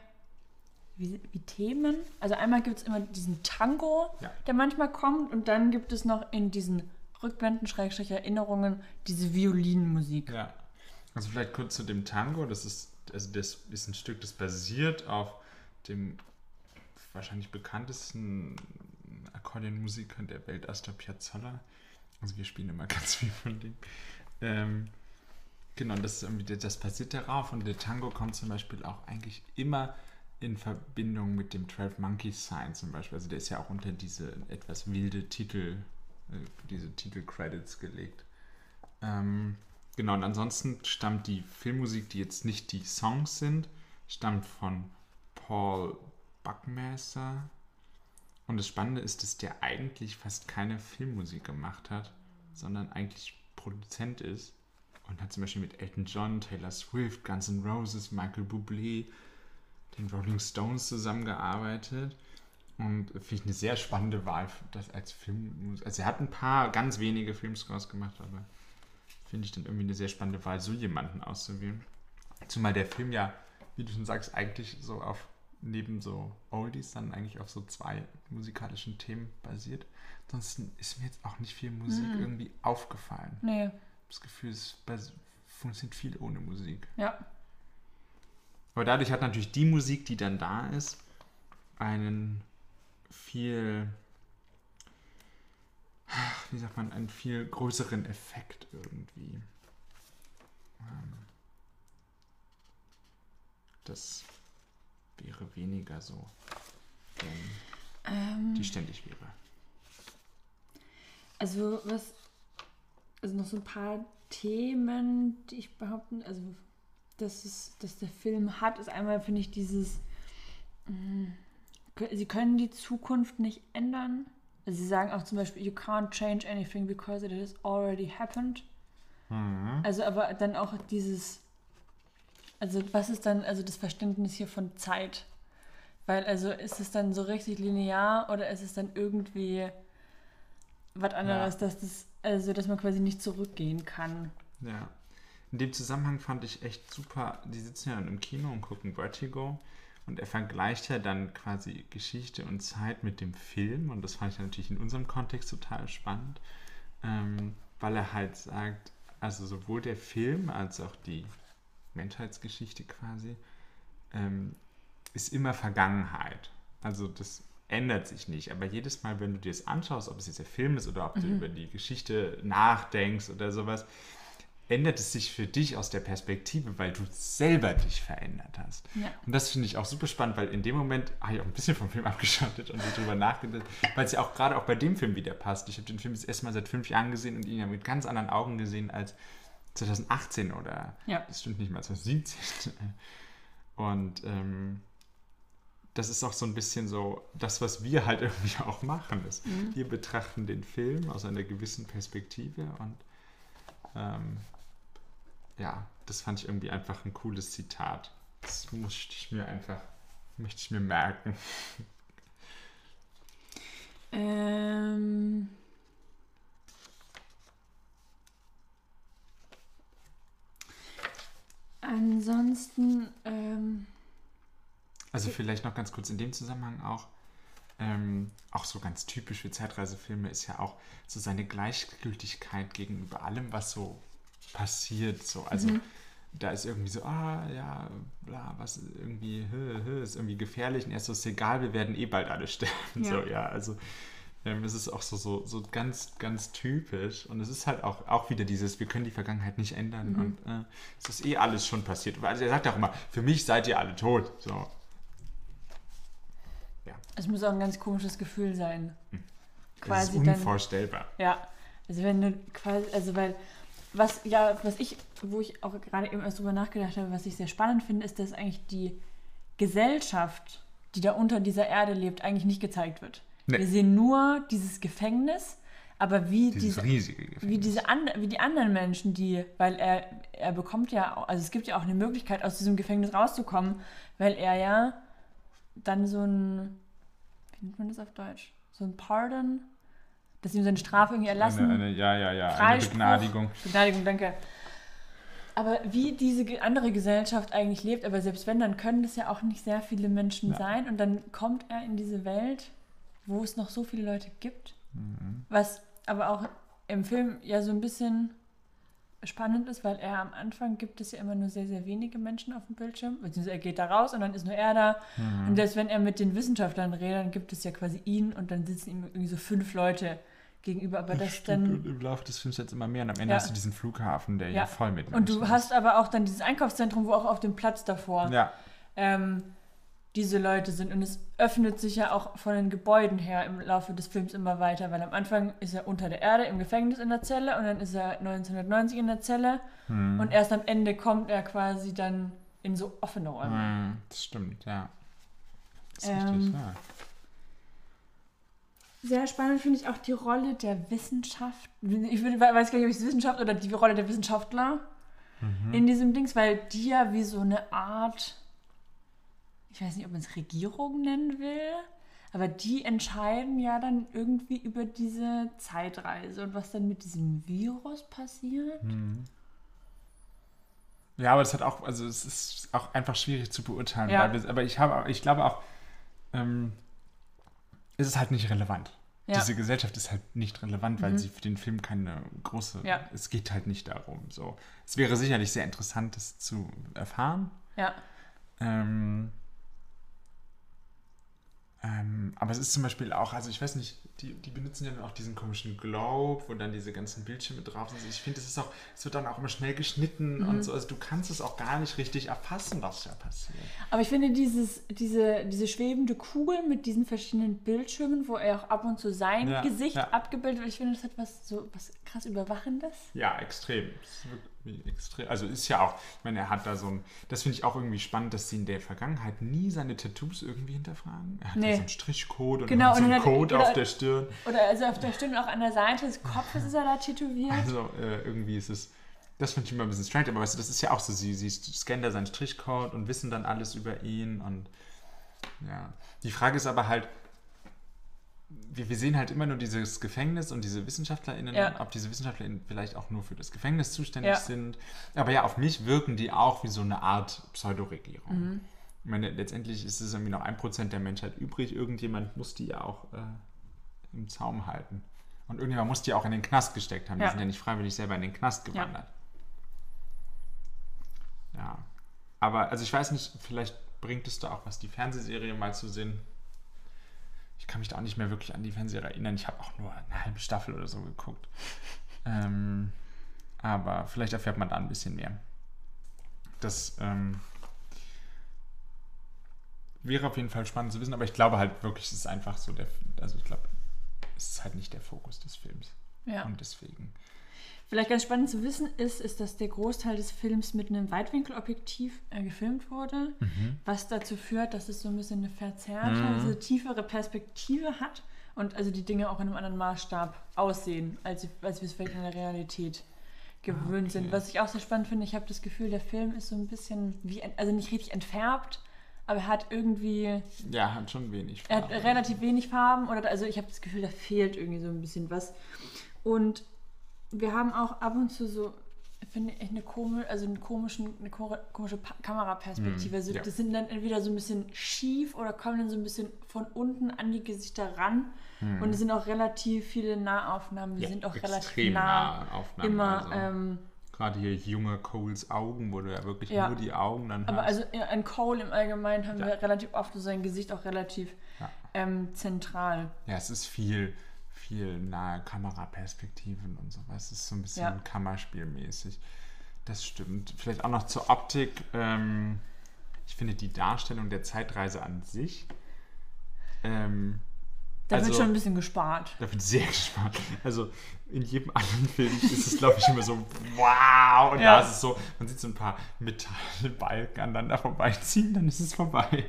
Speaker 1: wie, wie Themen. Also einmal gibt es immer diesen Tango,
Speaker 2: Ja.
Speaker 1: der manchmal kommt und dann gibt es noch in diesen Rückblenden, Schrägstrich Erinnerungen, diese Violinmusik.
Speaker 2: Ja. Also vielleicht kurz zu dem Tango. Das ist, also das ist ein Stück, das basiert auf dem wahrscheinlich bekanntesten Akkordeonmusiker der Welt, Astor Piazzolla. Also wir spielen immer ganz viel von dem. Ähm, genau, das, das basiert darauf und der Tango kommt zum Beispiel auch eigentlich immer in Verbindung mit dem 12 Monkeys Sign zum Beispiel. Also der ist ja auch unter diese etwas wilde Titel, äh, diese Titelcredits gelegt. Ähm, genau, und ansonsten stammt die Filmmusik, die jetzt nicht die Songs sind, stammt von Paul Buckmaster. Und das Spannende ist, dass der eigentlich fast keine Filmmusik gemacht hat, sondern eigentlich Produzent ist. Und hat zum Beispiel mit Elton John, Taylor Swift, Guns N' Roses, Michael Bublé, den Rolling Stones zusammengearbeitet. Und finde ich eine sehr spannende Wahl das als Film. Also er hat ein paar ganz wenige Filmscores gemacht, aber finde ich dann irgendwie eine sehr spannende Wahl, so jemanden auszuwählen. Zumal der Film ja, wie du schon sagst, eigentlich so auf neben so Oldies dann eigentlich auf so zwei musikalischen Themen basiert. Ansonsten ist mir jetzt auch nicht viel Musik
Speaker 1: Mhm.
Speaker 2: irgendwie aufgefallen.
Speaker 1: Nee,
Speaker 2: Das Gefühl, es funktioniert viel ohne Musik.
Speaker 1: ja.
Speaker 2: Aber dadurch hat natürlich die Musik, die dann da ist, einen viel, wie sagt man, einen viel größeren Effekt irgendwie. Ähm, Das wäre weniger so, wenn
Speaker 1: Ähm,
Speaker 2: die ständig wäre.
Speaker 1: Also was, also noch so ein paar Themen, die ich behaupten, also dass, es, dass der Film hat, ist einmal, finde ich, dieses, mh, kö- sie können die Zukunft nicht ändern. Also sie sagen auch zum Beispiel, you can't change anything because it has already happened.
Speaker 2: Mhm.
Speaker 1: Also aber dann auch dieses, Also was ist dann also das Verständnis hier von Zeit? Weil also ist es dann so richtig linear oder ist es dann irgendwie was anderes, dass das also dass man quasi nicht zurückgehen kann?
Speaker 2: Ja. In dem Zusammenhang fand ich echt super, die sitzen ja dann im Kino und gucken Vertigo und er vergleicht ja dann quasi Geschichte und Zeit mit dem Film und das fand ich natürlich in unserem Kontext total spannend, ähm, weil er halt sagt, also sowohl der Film als auch die Menschheitsgeschichte quasi ähm, ist immer Vergangenheit. Also das ändert sich nicht. Aber jedes Mal, wenn du dir das anschaust, ob es jetzt der Film ist oder ob du über die Geschichte nachdenkst oder sowas, ändert es sich für dich aus der Perspektive, weil du selber dich verändert hast.
Speaker 1: Ja.
Speaker 2: Und das finde ich auch super spannend, weil in dem Moment habe ich auch ein bisschen vom Film abgeschottet und so drüber nachgedacht, weil es ja auch gerade auch bei dem Film wieder passt. Ich habe den Film das erste Mal seit fünf Jahren gesehen und ihn ja mit ganz anderen Augen gesehen als 2018 oder
Speaker 1: Ja.
Speaker 2: das stimmt nicht mal 2017. Und ähm, das ist auch so ein bisschen so das, was wir halt irgendwie auch machen. Ist. Wir betrachten den Film aus einer gewissen Perspektive und ähm, ja, das fand ich irgendwie einfach ein cooles Zitat. Das musste ich mir einfach, möchte ich mir merken.
Speaker 1: Ähm, ansonsten, ähm,
Speaker 2: Also vielleicht noch ganz kurz in dem Zusammenhang auch, ähm, auch so ganz typisch für Zeitreisefilme ist ja auch so seine Gleichgültigkeit gegenüber allem, was so passiert. So. Also da ist irgendwie so, ah ja, bla, was ist irgendwie, hö, hö, ist irgendwie gefährlich und erst so, ist egal, wir werden eh bald alle sterben.
Speaker 1: Ja.
Speaker 2: So, ja, also ähm, es ist auch so, so, so ganz, ganz typisch. Und es ist halt auch, auch wieder dieses, wir können die Vergangenheit nicht ändern und äh, es ist eh alles schon passiert. Also er sagt auch immer, für mich seid ihr alle tot. So. Ja,
Speaker 1: es muss auch ein ganz komisches Gefühl sein.
Speaker 2: das
Speaker 1: Quasi
Speaker 2: ist
Speaker 1: dann,
Speaker 2: unvorstellbar.
Speaker 1: ja, also wenn du quasi, also weil, was, ja, was ich, wo ich auch gerade eben erst drüber nachgedacht habe, was ich sehr spannend finde, ist, dass eigentlich die Gesellschaft, die da unter dieser Erde lebt, eigentlich nicht gezeigt wird.
Speaker 2: Nee.
Speaker 1: Wir sehen nur dieses Gefängnis, aber wie
Speaker 2: Dieses
Speaker 1: diese,
Speaker 2: riesige Gefängnis.
Speaker 1: wie diese and, wie die anderen Menschen, die, weil er, er bekommt ja, also es gibt ja auch eine Möglichkeit, aus diesem Gefängnis rauszukommen, weil er ja dann so ein, wie nennt man das auf Deutsch? So ein Pardon, dass ihm seine Strafe irgendwie erlassen.
Speaker 2: eine, eine, ja, ja, ja, eine. Begnadigung.
Speaker 1: Begnadigung, danke. Aber wie diese andere Gesellschaft eigentlich lebt, aber selbst wenn, dann können das ja auch nicht sehr viele Menschen
Speaker 2: Ja.
Speaker 1: sein. Und dann kommt er in diese Welt, wo es noch so viele Leute gibt.
Speaker 2: Mhm.
Speaker 1: Was aber auch im Film ja so ein bisschen spannend ist, weil er am Anfang gibt es ja immer nur sehr, sehr wenige Menschen auf dem Bildschirm. Beziehungsweise er geht da raus und dann ist nur er da.
Speaker 2: Mhm.
Speaker 1: Und selbst wenn er mit den Wissenschaftlern redet, dann gibt es ja quasi ihn und dann sitzen ihm irgendwie so fünf Leute gegenüber. Aber das
Speaker 2: Stimmt,
Speaker 1: dann
Speaker 2: und im Laufe des Films jetzt immer mehr. Und am Ende
Speaker 1: Ja.
Speaker 2: hast du diesen Flughafen, der ja, voll mit
Speaker 1: Und du
Speaker 2: Menschen
Speaker 1: hast aber auch dann dieses Einkaufszentrum, wo auch auf dem Platz davor
Speaker 2: ist. Ja,
Speaker 1: ähm, diese Leute sind. Und es öffnet sich ja auch von den Gebäuden her im Laufe des Films immer weiter, weil am Anfang ist er unter der Erde im Gefängnis in der Zelle und dann ist er 1990 in der Zelle
Speaker 2: Hm.
Speaker 1: und erst am Ende kommt er quasi dann in so offene Räume.
Speaker 2: Hm, das stimmt, ja. Das ist
Speaker 1: Ähm,
Speaker 2: richtig, ja.
Speaker 1: Sehr spannend finde ich auch die Rolle der Wissenschaft. Ich weiß gar nicht, ob ich es Wissenschaft oder die Rolle der Wissenschaftler
Speaker 2: Mhm.
Speaker 1: in diesem Dings, weil die ja wie so eine Art, ich weiß nicht, ob man es Regierung nennen will, aber die entscheiden ja dann irgendwie über diese Zeitreise und was dann mit diesem Virus passiert.
Speaker 2: Mhm. Ja, aber das hat auch, also es ist auch einfach schwierig zu beurteilen.
Speaker 1: Ja.
Speaker 2: Wir, aber ich habe, ich glaube auch, ähm, ist es halt nicht relevant.
Speaker 1: Ja. Mhm.
Speaker 2: Diese Gesellschaft ist halt nicht relevant, weil sie für den Film keine große.
Speaker 1: Ja.
Speaker 2: Es geht halt nicht darum. So, es wäre sicherlich sehr interessant, das zu erfahren.
Speaker 1: Ja,
Speaker 2: Ähm, ähm, aber es ist zum Beispiel auch, also ich weiß nicht, die, die benutzen ja dann auch diesen komischen Globe, wo dann diese ganzen Bildschirme drauf sind. Ich finde, es ist auch, es wird dann auch immer schnell geschnitten
Speaker 1: Mhm.
Speaker 2: und so. Also du kannst es auch gar nicht richtig erfassen, was da passiert.
Speaker 1: aber ich finde dieses, diese, diese schwebende Kugel mit diesen verschiedenen Bildschirmen, wo er auch ab und zu sein
Speaker 2: Ja,
Speaker 1: Gesicht
Speaker 2: ja.
Speaker 1: abgebildet wird, ich finde, das hat was so was krass Überwachendes.
Speaker 2: Ja, extrem. Extrem. Also ist ja auch, ich meine, er hat da so ein, das finde ich auch irgendwie spannend, dass sie in der Vergangenheit nie seine Tattoos irgendwie hinterfragen. Er hat
Speaker 1: Nee.
Speaker 2: so einen Strichcode und
Speaker 1: Genau,
Speaker 2: so
Speaker 1: und
Speaker 2: einen
Speaker 1: dann hat-
Speaker 2: Code
Speaker 1: oder-
Speaker 2: auf der Stirn.
Speaker 1: Oder also auf der Stirn auch an der Seite des Kopfes ist er da tätowiert.
Speaker 2: Also äh, irgendwie ist es, Das finde ich immer ein bisschen strange, aber weißt du, das ist ja auch so, sie, sie scannen da seinen Strichcode und wissen dann alles über ihn und ja. Die Frage ist aber halt, wir, wir sehen halt immer nur dieses Gefängnis und diese WissenschaftlerInnen,
Speaker 1: Ja.
Speaker 2: ob diese WissenschaftlerInnen vielleicht auch nur für das Gefängnis zuständig
Speaker 1: Ja.
Speaker 2: sind. Aber ja, auf mich wirken die auch wie so eine Art Pseudoregierung.
Speaker 1: Mhm.
Speaker 2: Ich meine, letztendlich ist es irgendwie noch ein Prozent der Menschheit übrig. Irgendjemand muss die ja auch äh, im Zaum halten. Und irgendjemand muss die auch in den Knast gesteckt haben. Die
Speaker 1: Ja.
Speaker 2: sind ja nicht freiwillig selber in den Knast gewandert. Ja. Aber, also ich weiß nicht, vielleicht bringt es da auch was, die Fernsehserie mal zu sehen. Ich kann mich da auch nicht mehr wirklich an die Fernsehserie erinnern. Ich habe auch nur eine halbe Staffel oder so geguckt. Ähm, aber vielleicht erfährt man da ein bisschen mehr. Das ähm, wäre auf jeden Fall spannend zu wissen, aber ich glaube halt wirklich, es ist einfach so der, also ich glaube, es ist halt nicht der Fokus des Films.
Speaker 1: Ja.
Speaker 2: Und deswegen.
Speaker 1: Vielleicht ganz spannend zu wissen ist, ist, dass der Großteil des Films mit einem Weitwinkelobjektiv äh, gefilmt wurde, was dazu führt, dass es so ein bisschen eine verzerrte,
Speaker 2: Mhm.
Speaker 1: also tiefere Perspektive hat und also die Dinge auch in einem anderen Maßstab aussehen, als, als wir es vielleicht in der Realität gewöhnt
Speaker 2: okay.
Speaker 1: sind. Was ich auch sehr spannend finde, ich habe das Gefühl, der Film ist so ein bisschen wie, also nicht richtig entfärbt, aber er hat irgendwie,
Speaker 2: Ja, hat schon wenig.
Speaker 1: er hat relativ wenig Farben oder also ich habe das Gefühl, da fehlt irgendwie so ein bisschen was. Und wir haben auch ab und zu so, finde ich, eine, komisch, also einen komischen, eine ko- komische Pa- Kameraperspektive. Also
Speaker 2: ja.
Speaker 1: das sind dann entweder so ein bisschen schief oder kommen dann so ein bisschen von unten an die Gesichter ran. Und es sind auch relativ viele Nahaufnahmen. Wir.
Speaker 2: Ja,
Speaker 1: sind auch relativ nah.
Speaker 2: Aufnahmen,
Speaker 1: Immer,
Speaker 2: also.
Speaker 1: ähm,
Speaker 2: Gerade hier junge Coles Augen, wo du ja wirklich
Speaker 1: Ja.
Speaker 2: nur die Augen dann
Speaker 1: aber
Speaker 2: hast.
Speaker 1: also an Cole im Allgemeinen haben
Speaker 2: Ja.
Speaker 1: wir relativ oft so sein Gesicht auch relativ
Speaker 2: Ja.
Speaker 1: ähm, zentral.
Speaker 2: Ja, es ist viel, viel nahe Kameraperspektiven und sowas. Es ist so ein bisschen. Kammerspielmäßig. Das stimmt. Vielleicht auch noch zur Optik. Ähm, ich finde die Darstellung der Zeitreise an sich. Ähm,
Speaker 1: Da
Speaker 2: Also-
Speaker 1: wird schon ein bisschen gespart.
Speaker 2: da ich sehr gespannt. Also in jedem anderen Film ist es, glaube ich, immer so, wow. Und
Speaker 1: Ja.
Speaker 2: da ist es so, man sieht so ein paar Metallbalken aneinander vorbeiziehen, dann ist es vorbei.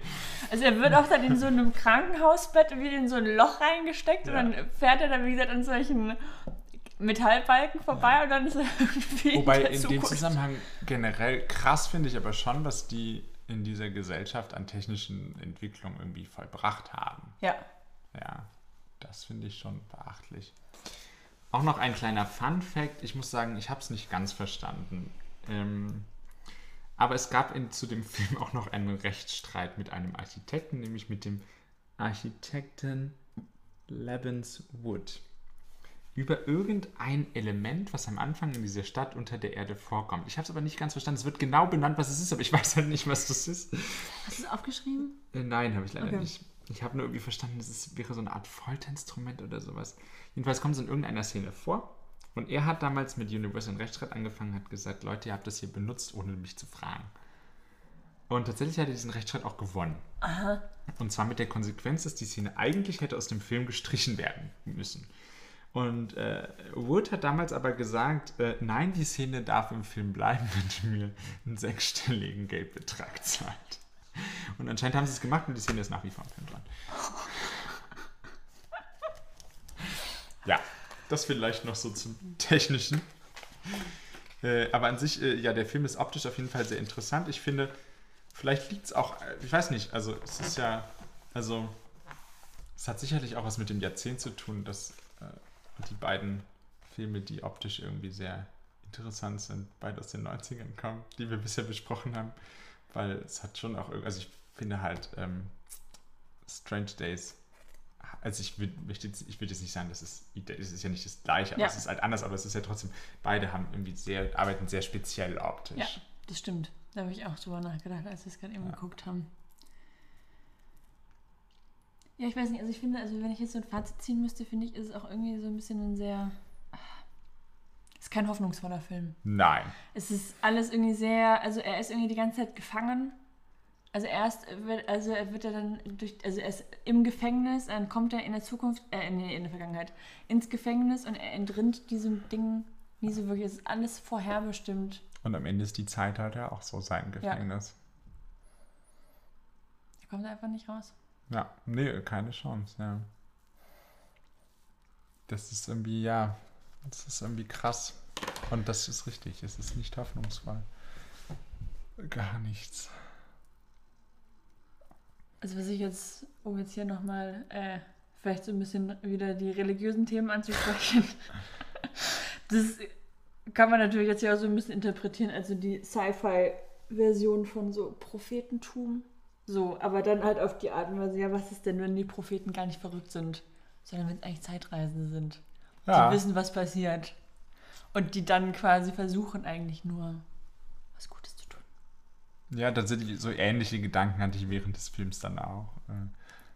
Speaker 1: Also er wird auch dann in so einem Krankenhausbett wieder in so ein Loch reingesteckt
Speaker 2: Ja.
Speaker 1: und dann fährt er dann, wie gesagt, an solchen Metallbalken vorbei und dann ist er irgendwie
Speaker 2: Wobei
Speaker 1: in
Speaker 2: in dem. Zusammenhang generell krass finde ich aber schon, was die in dieser Gesellschaft an technischen Entwicklungen irgendwie vollbracht haben.
Speaker 1: Ja,
Speaker 2: Ja, das finde ich schon beachtlich. Auch noch ein kleiner Fun Fact. Ich muss sagen, ich habe es nicht ganz verstanden. Ähm, aber es gab in, zu dem Film auch noch einen Rechtsstreit mit einem Architekten, nämlich mit dem Architekten Lebens Wood. Über irgendein Element, was am Anfang in dieser Stadt unter der Erde vorkommt. Ich habe es aber nicht ganz verstanden. Es wird genau benannt, was es ist, aber ich weiß halt nicht, was das ist.
Speaker 1: hast du es aufgeschrieben?
Speaker 2: Äh, Nein, habe ich leider
Speaker 1: Okay.
Speaker 2: nicht. Ich habe nur irgendwie verstanden, es ist- wäre so eine Art Folterinstrument oder sowas. Jedenfalls kommt es in irgendeiner Szene vor. Und er hat damals mit Universal Rechtsstreit angefangen, hat gesagt, Leute, ihr habt das hier benutzt, ohne mich zu fragen. Und tatsächlich hat er diesen Rechtsstreit auch gewonnen. Und zwar mit der Konsequenz, dass die Szene eigentlich hätte aus dem Film gestrichen werden müssen. Und äh, Wood hat damals aber gesagt, äh, nein, die Szene darf im Film bleiben, wenn du mir einen sechsstelligen Geldbetrag zahlt. Und anscheinend haben sie es gemacht und die Szene ist nach wie vor im Film dran. Ja, das vielleicht noch so zum Technischen. Äh, aber an sich, äh, ja, der Film ist optisch auf jeden Fall sehr interessant. Ich finde, vielleicht liegt es auch, äh, ich weiß nicht, also es ist ja, also es hat sicherlich auch was mit dem Jahrzehnt zu tun, dass äh, die beiden Filme, die optisch irgendwie sehr interessant sind, beide aus den 90ern kommen, die wir bisher besprochen haben. Weil es hat schon auch, irg- also ich finde halt ähm, Strange Days, also ich würde jetzt, ich würd jetzt nicht sagen, das ist, es ist ja nicht das gleiche, aber
Speaker 1: Ja.
Speaker 2: es ist halt anders, aber es ist ja trotzdem, beide haben irgendwie sehr, arbeiten sehr speziell optisch.
Speaker 1: Ja, das stimmt. Da habe ich auch drüber nachgedacht, als wir es gerade eben
Speaker 2: Ja.
Speaker 1: geguckt haben. Ja, ich weiß nicht, also ich finde, also wenn ich jetzt so ein Fazit ziehen müsste, finde ich, ist es auch irgendwie so ein bisschen ein sehr. Ist kein hoffnungsvoller Film.
Speaker 2: Nein.
Speaker 1: Es ist alles irgendwie sehr, also er ist irgendwie die ganze Zeit gefangen. Also erst wird, also er wird er dann durch, also er ist im Gefängnis, dann kommt er in der Zukunft, äh, nee, in der Vergangenheit, ins Gefängnis und er entrinnt diesem Ding nie so wirklich. Es ist alles vorherbestimmt.
Speaker 2: Und am Ende ist die Zeit halt ja auch so sein Gefängnis.
Speaker 1: Er kommt einfach nicht raus.
Speaker 2: Ja, nee, keine Chance, ja. Das ist irgendwie, ja, das ist irgendwie krass. Und das ist richtig. Es ist nicht hoffnungsvoll. Gar nichts.
Speaker 1: Also was ich jetzt, um jetzt hier nochmal äh, vielleicht so ein bisschen wieder die religiösen Themen anzusprechen, das kann man natürlich jetzt ja auch so ein bisschen interpretieren, also die Sci-Fi-Version von so Prophetentum. So, aber dann halt auf die Art und Weise, ja, was ist denn, wenn die Propheten gar nicht verrückt sind, sondern wenn es eigentlich Zeitreisende sind,
Speaker 2: Ja.
Speaker 1: die wissen, was passiert. Und die dann quasi versuchen eigentlich nur was Gutes zu tun.
Speaker 2: Ja, tatsächlich so ähnliche Gedanken hatte ich während des Films dann auch. Äh,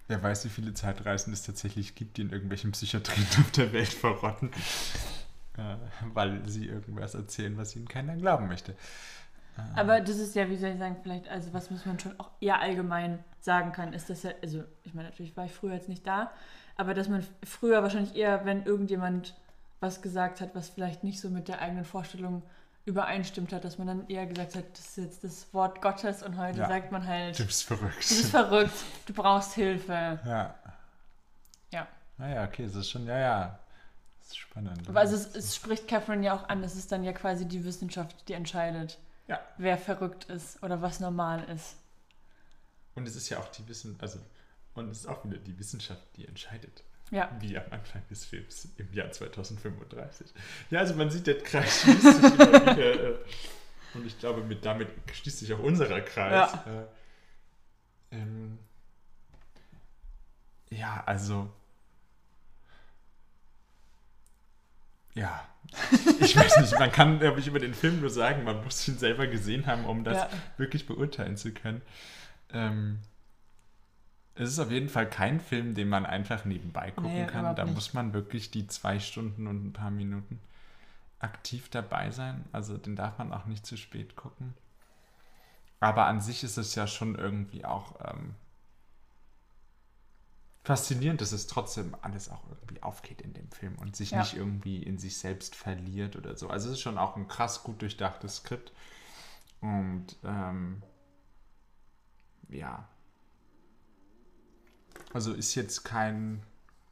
Speaker 2: wer weiß, wie viele Zeitreisen es tatsächlich gibt, die in irgendwelchen Psychiatrien auf der Welt verrotten, äh, weil sie irgendwas erzählen, was ihnen keiner glauben möchte. Äh,
Speaker 1: Aber das ist ja, wie soll ich sagen, vielleicht, also was muss man schon auch eher allgemein sagen kann, ist das ja, also ich meine, natürlich war ich früher jetzt nicht da, aber dass man früher wahrscheinlich eher, wenn irgendjemand was gesagt hat, was vielleicht nicht so mit der eigenen Vorstellung übereinstimmt hat, dass man dann eher gesagt hat, das ist jetzt das Wort Gottes und heute
Speaker 2: Ja.
Speaker 1: sagt man halt,
Speaker 2: Du
Speaker 1: du
Speaker 2: bist verrückt.
Speaker 1: bist verrückt, du brauchst Hilfe.
Speaker 2: Ja.
Speaker 1: Ja.
Speaker 2: Naja, okay, das ist schon, ja, ja. Das ist spannend.
Speaker 1: Aber also es, es spricht Catherine ja auch an, es ist dann ja quasi die Wissenschaft, die entscheidet,
Speaker 2: Ja.
Speaker 1: wer verrückt ist oder was normal ist.
Speaker 2: Und es ist ja auch die Wissen, also, und es ist auch wieder die Wissenschaft, die entscheidet.
Speaker 1: Ja.
Speaker 2: Wie am Anfang des Films im Jahr 2035. Ja, also man sieht, der Kreis schließt sich immer wieder. Äh, und ich glaube, mit, damit schließt sich auch unserer Kreis. Äh, ähm, ja, also. Ja. Ich weiß nicht, man kann, glaube ich, über den Film nur sagen, man muss ihn selber gesehen haben, um das
Speaker 1: Ja.
Speaker 2: wirklich beurteilen zu können. Ähm, es ist auf jeden Fall kein Film, den man einfach nebenbei gucken
Speaker 1: Nee,
Speaker 2: kann. Da
Speaker 1: nicht.
Speaker 2: muss man wirklich die zwei Stunden und ein paar Minuten aktiv dabei sein. Also den darf man auch nicht zu spät gucken. Aber an sich ist es ja schon irgendwie auch ähm, faszinierend, dass es trotzdem alles auch irgendwie aufgeht in dem Film und sich
Speaker 1: Ja.
Speaker 2: nicht irgendwie in sich selbst verliert oder so. Also es ist schon auch ein krass gut durchdachtes Skript. Und ähm, ja. Also ist jetzt kein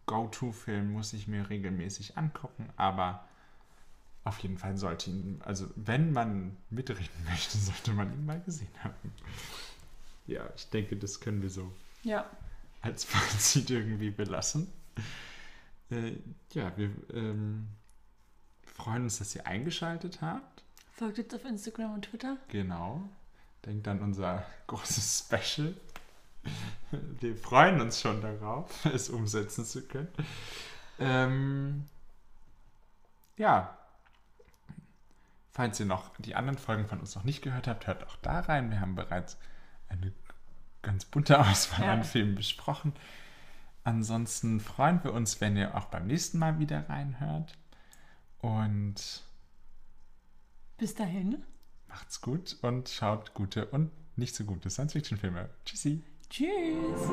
Speaker 2: Go-To-Film, muss ich mir regelmäßig angucken, aber auf jeden Fall sollte ihn, also wenn man mitreden möchte, sollte man ihn mal gesehen haben. Ja, ich denke, das können wir so
Speaker 1: Ja.
Speaker 2: als Fazit irgendwie belassen. Äh, ja, wir ähm, freuen uns, dass ihr eingeschaltet habt.
Speaker 1: Folgt uns auf Instagram und Twitter.
Speaker 2: Genau. Denkt an unser großes Special. Wir freuen uns schon darauf, es umsetzen zu können. Ähm, ja. Falls ihr noch die anderen Folgen von uns noch nicht gehört habt, hört auch da rein. Wir haben bereits eine ganz bunte Auswahl
Speaker 1: Ja.
Speaker 2: an Filmen besprochen. Ansonsten freuen wir uns, wenn ihr auch beim nächsten Mal wieder reinhört. Und
Speaker 1: Bis dahin.
Speaker 2: Macht's gut und schaut gute und nicht so gute Science-Fiction-Filme. Tschüssi.
Speaker 1: Tschüss.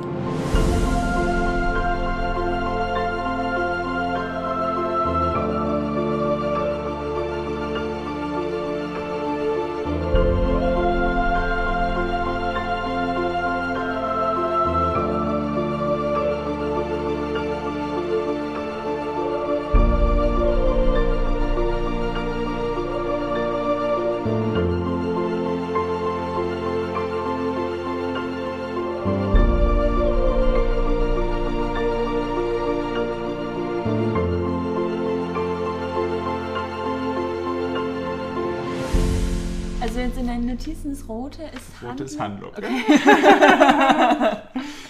Speaker 1: Notizen ist rote ist
Speaker 2: Rote ist
Speaker 1: Handlung.
Speaker 2: Handlung.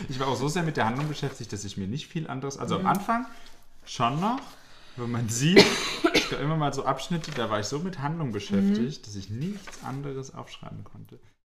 Speaker 2: ich war auch so sehr mit der Handlung beschäftigt, dass ich mir nicht viel anderes. Also
Speaker 1: Mhm.
Speaker 2: am Anfang schon noch, wenn man sieht, gab immer mal so Abschnitte, da war ich so mit Handlung beschäftigt, dass ich nichts anderes aufschreiben konnte.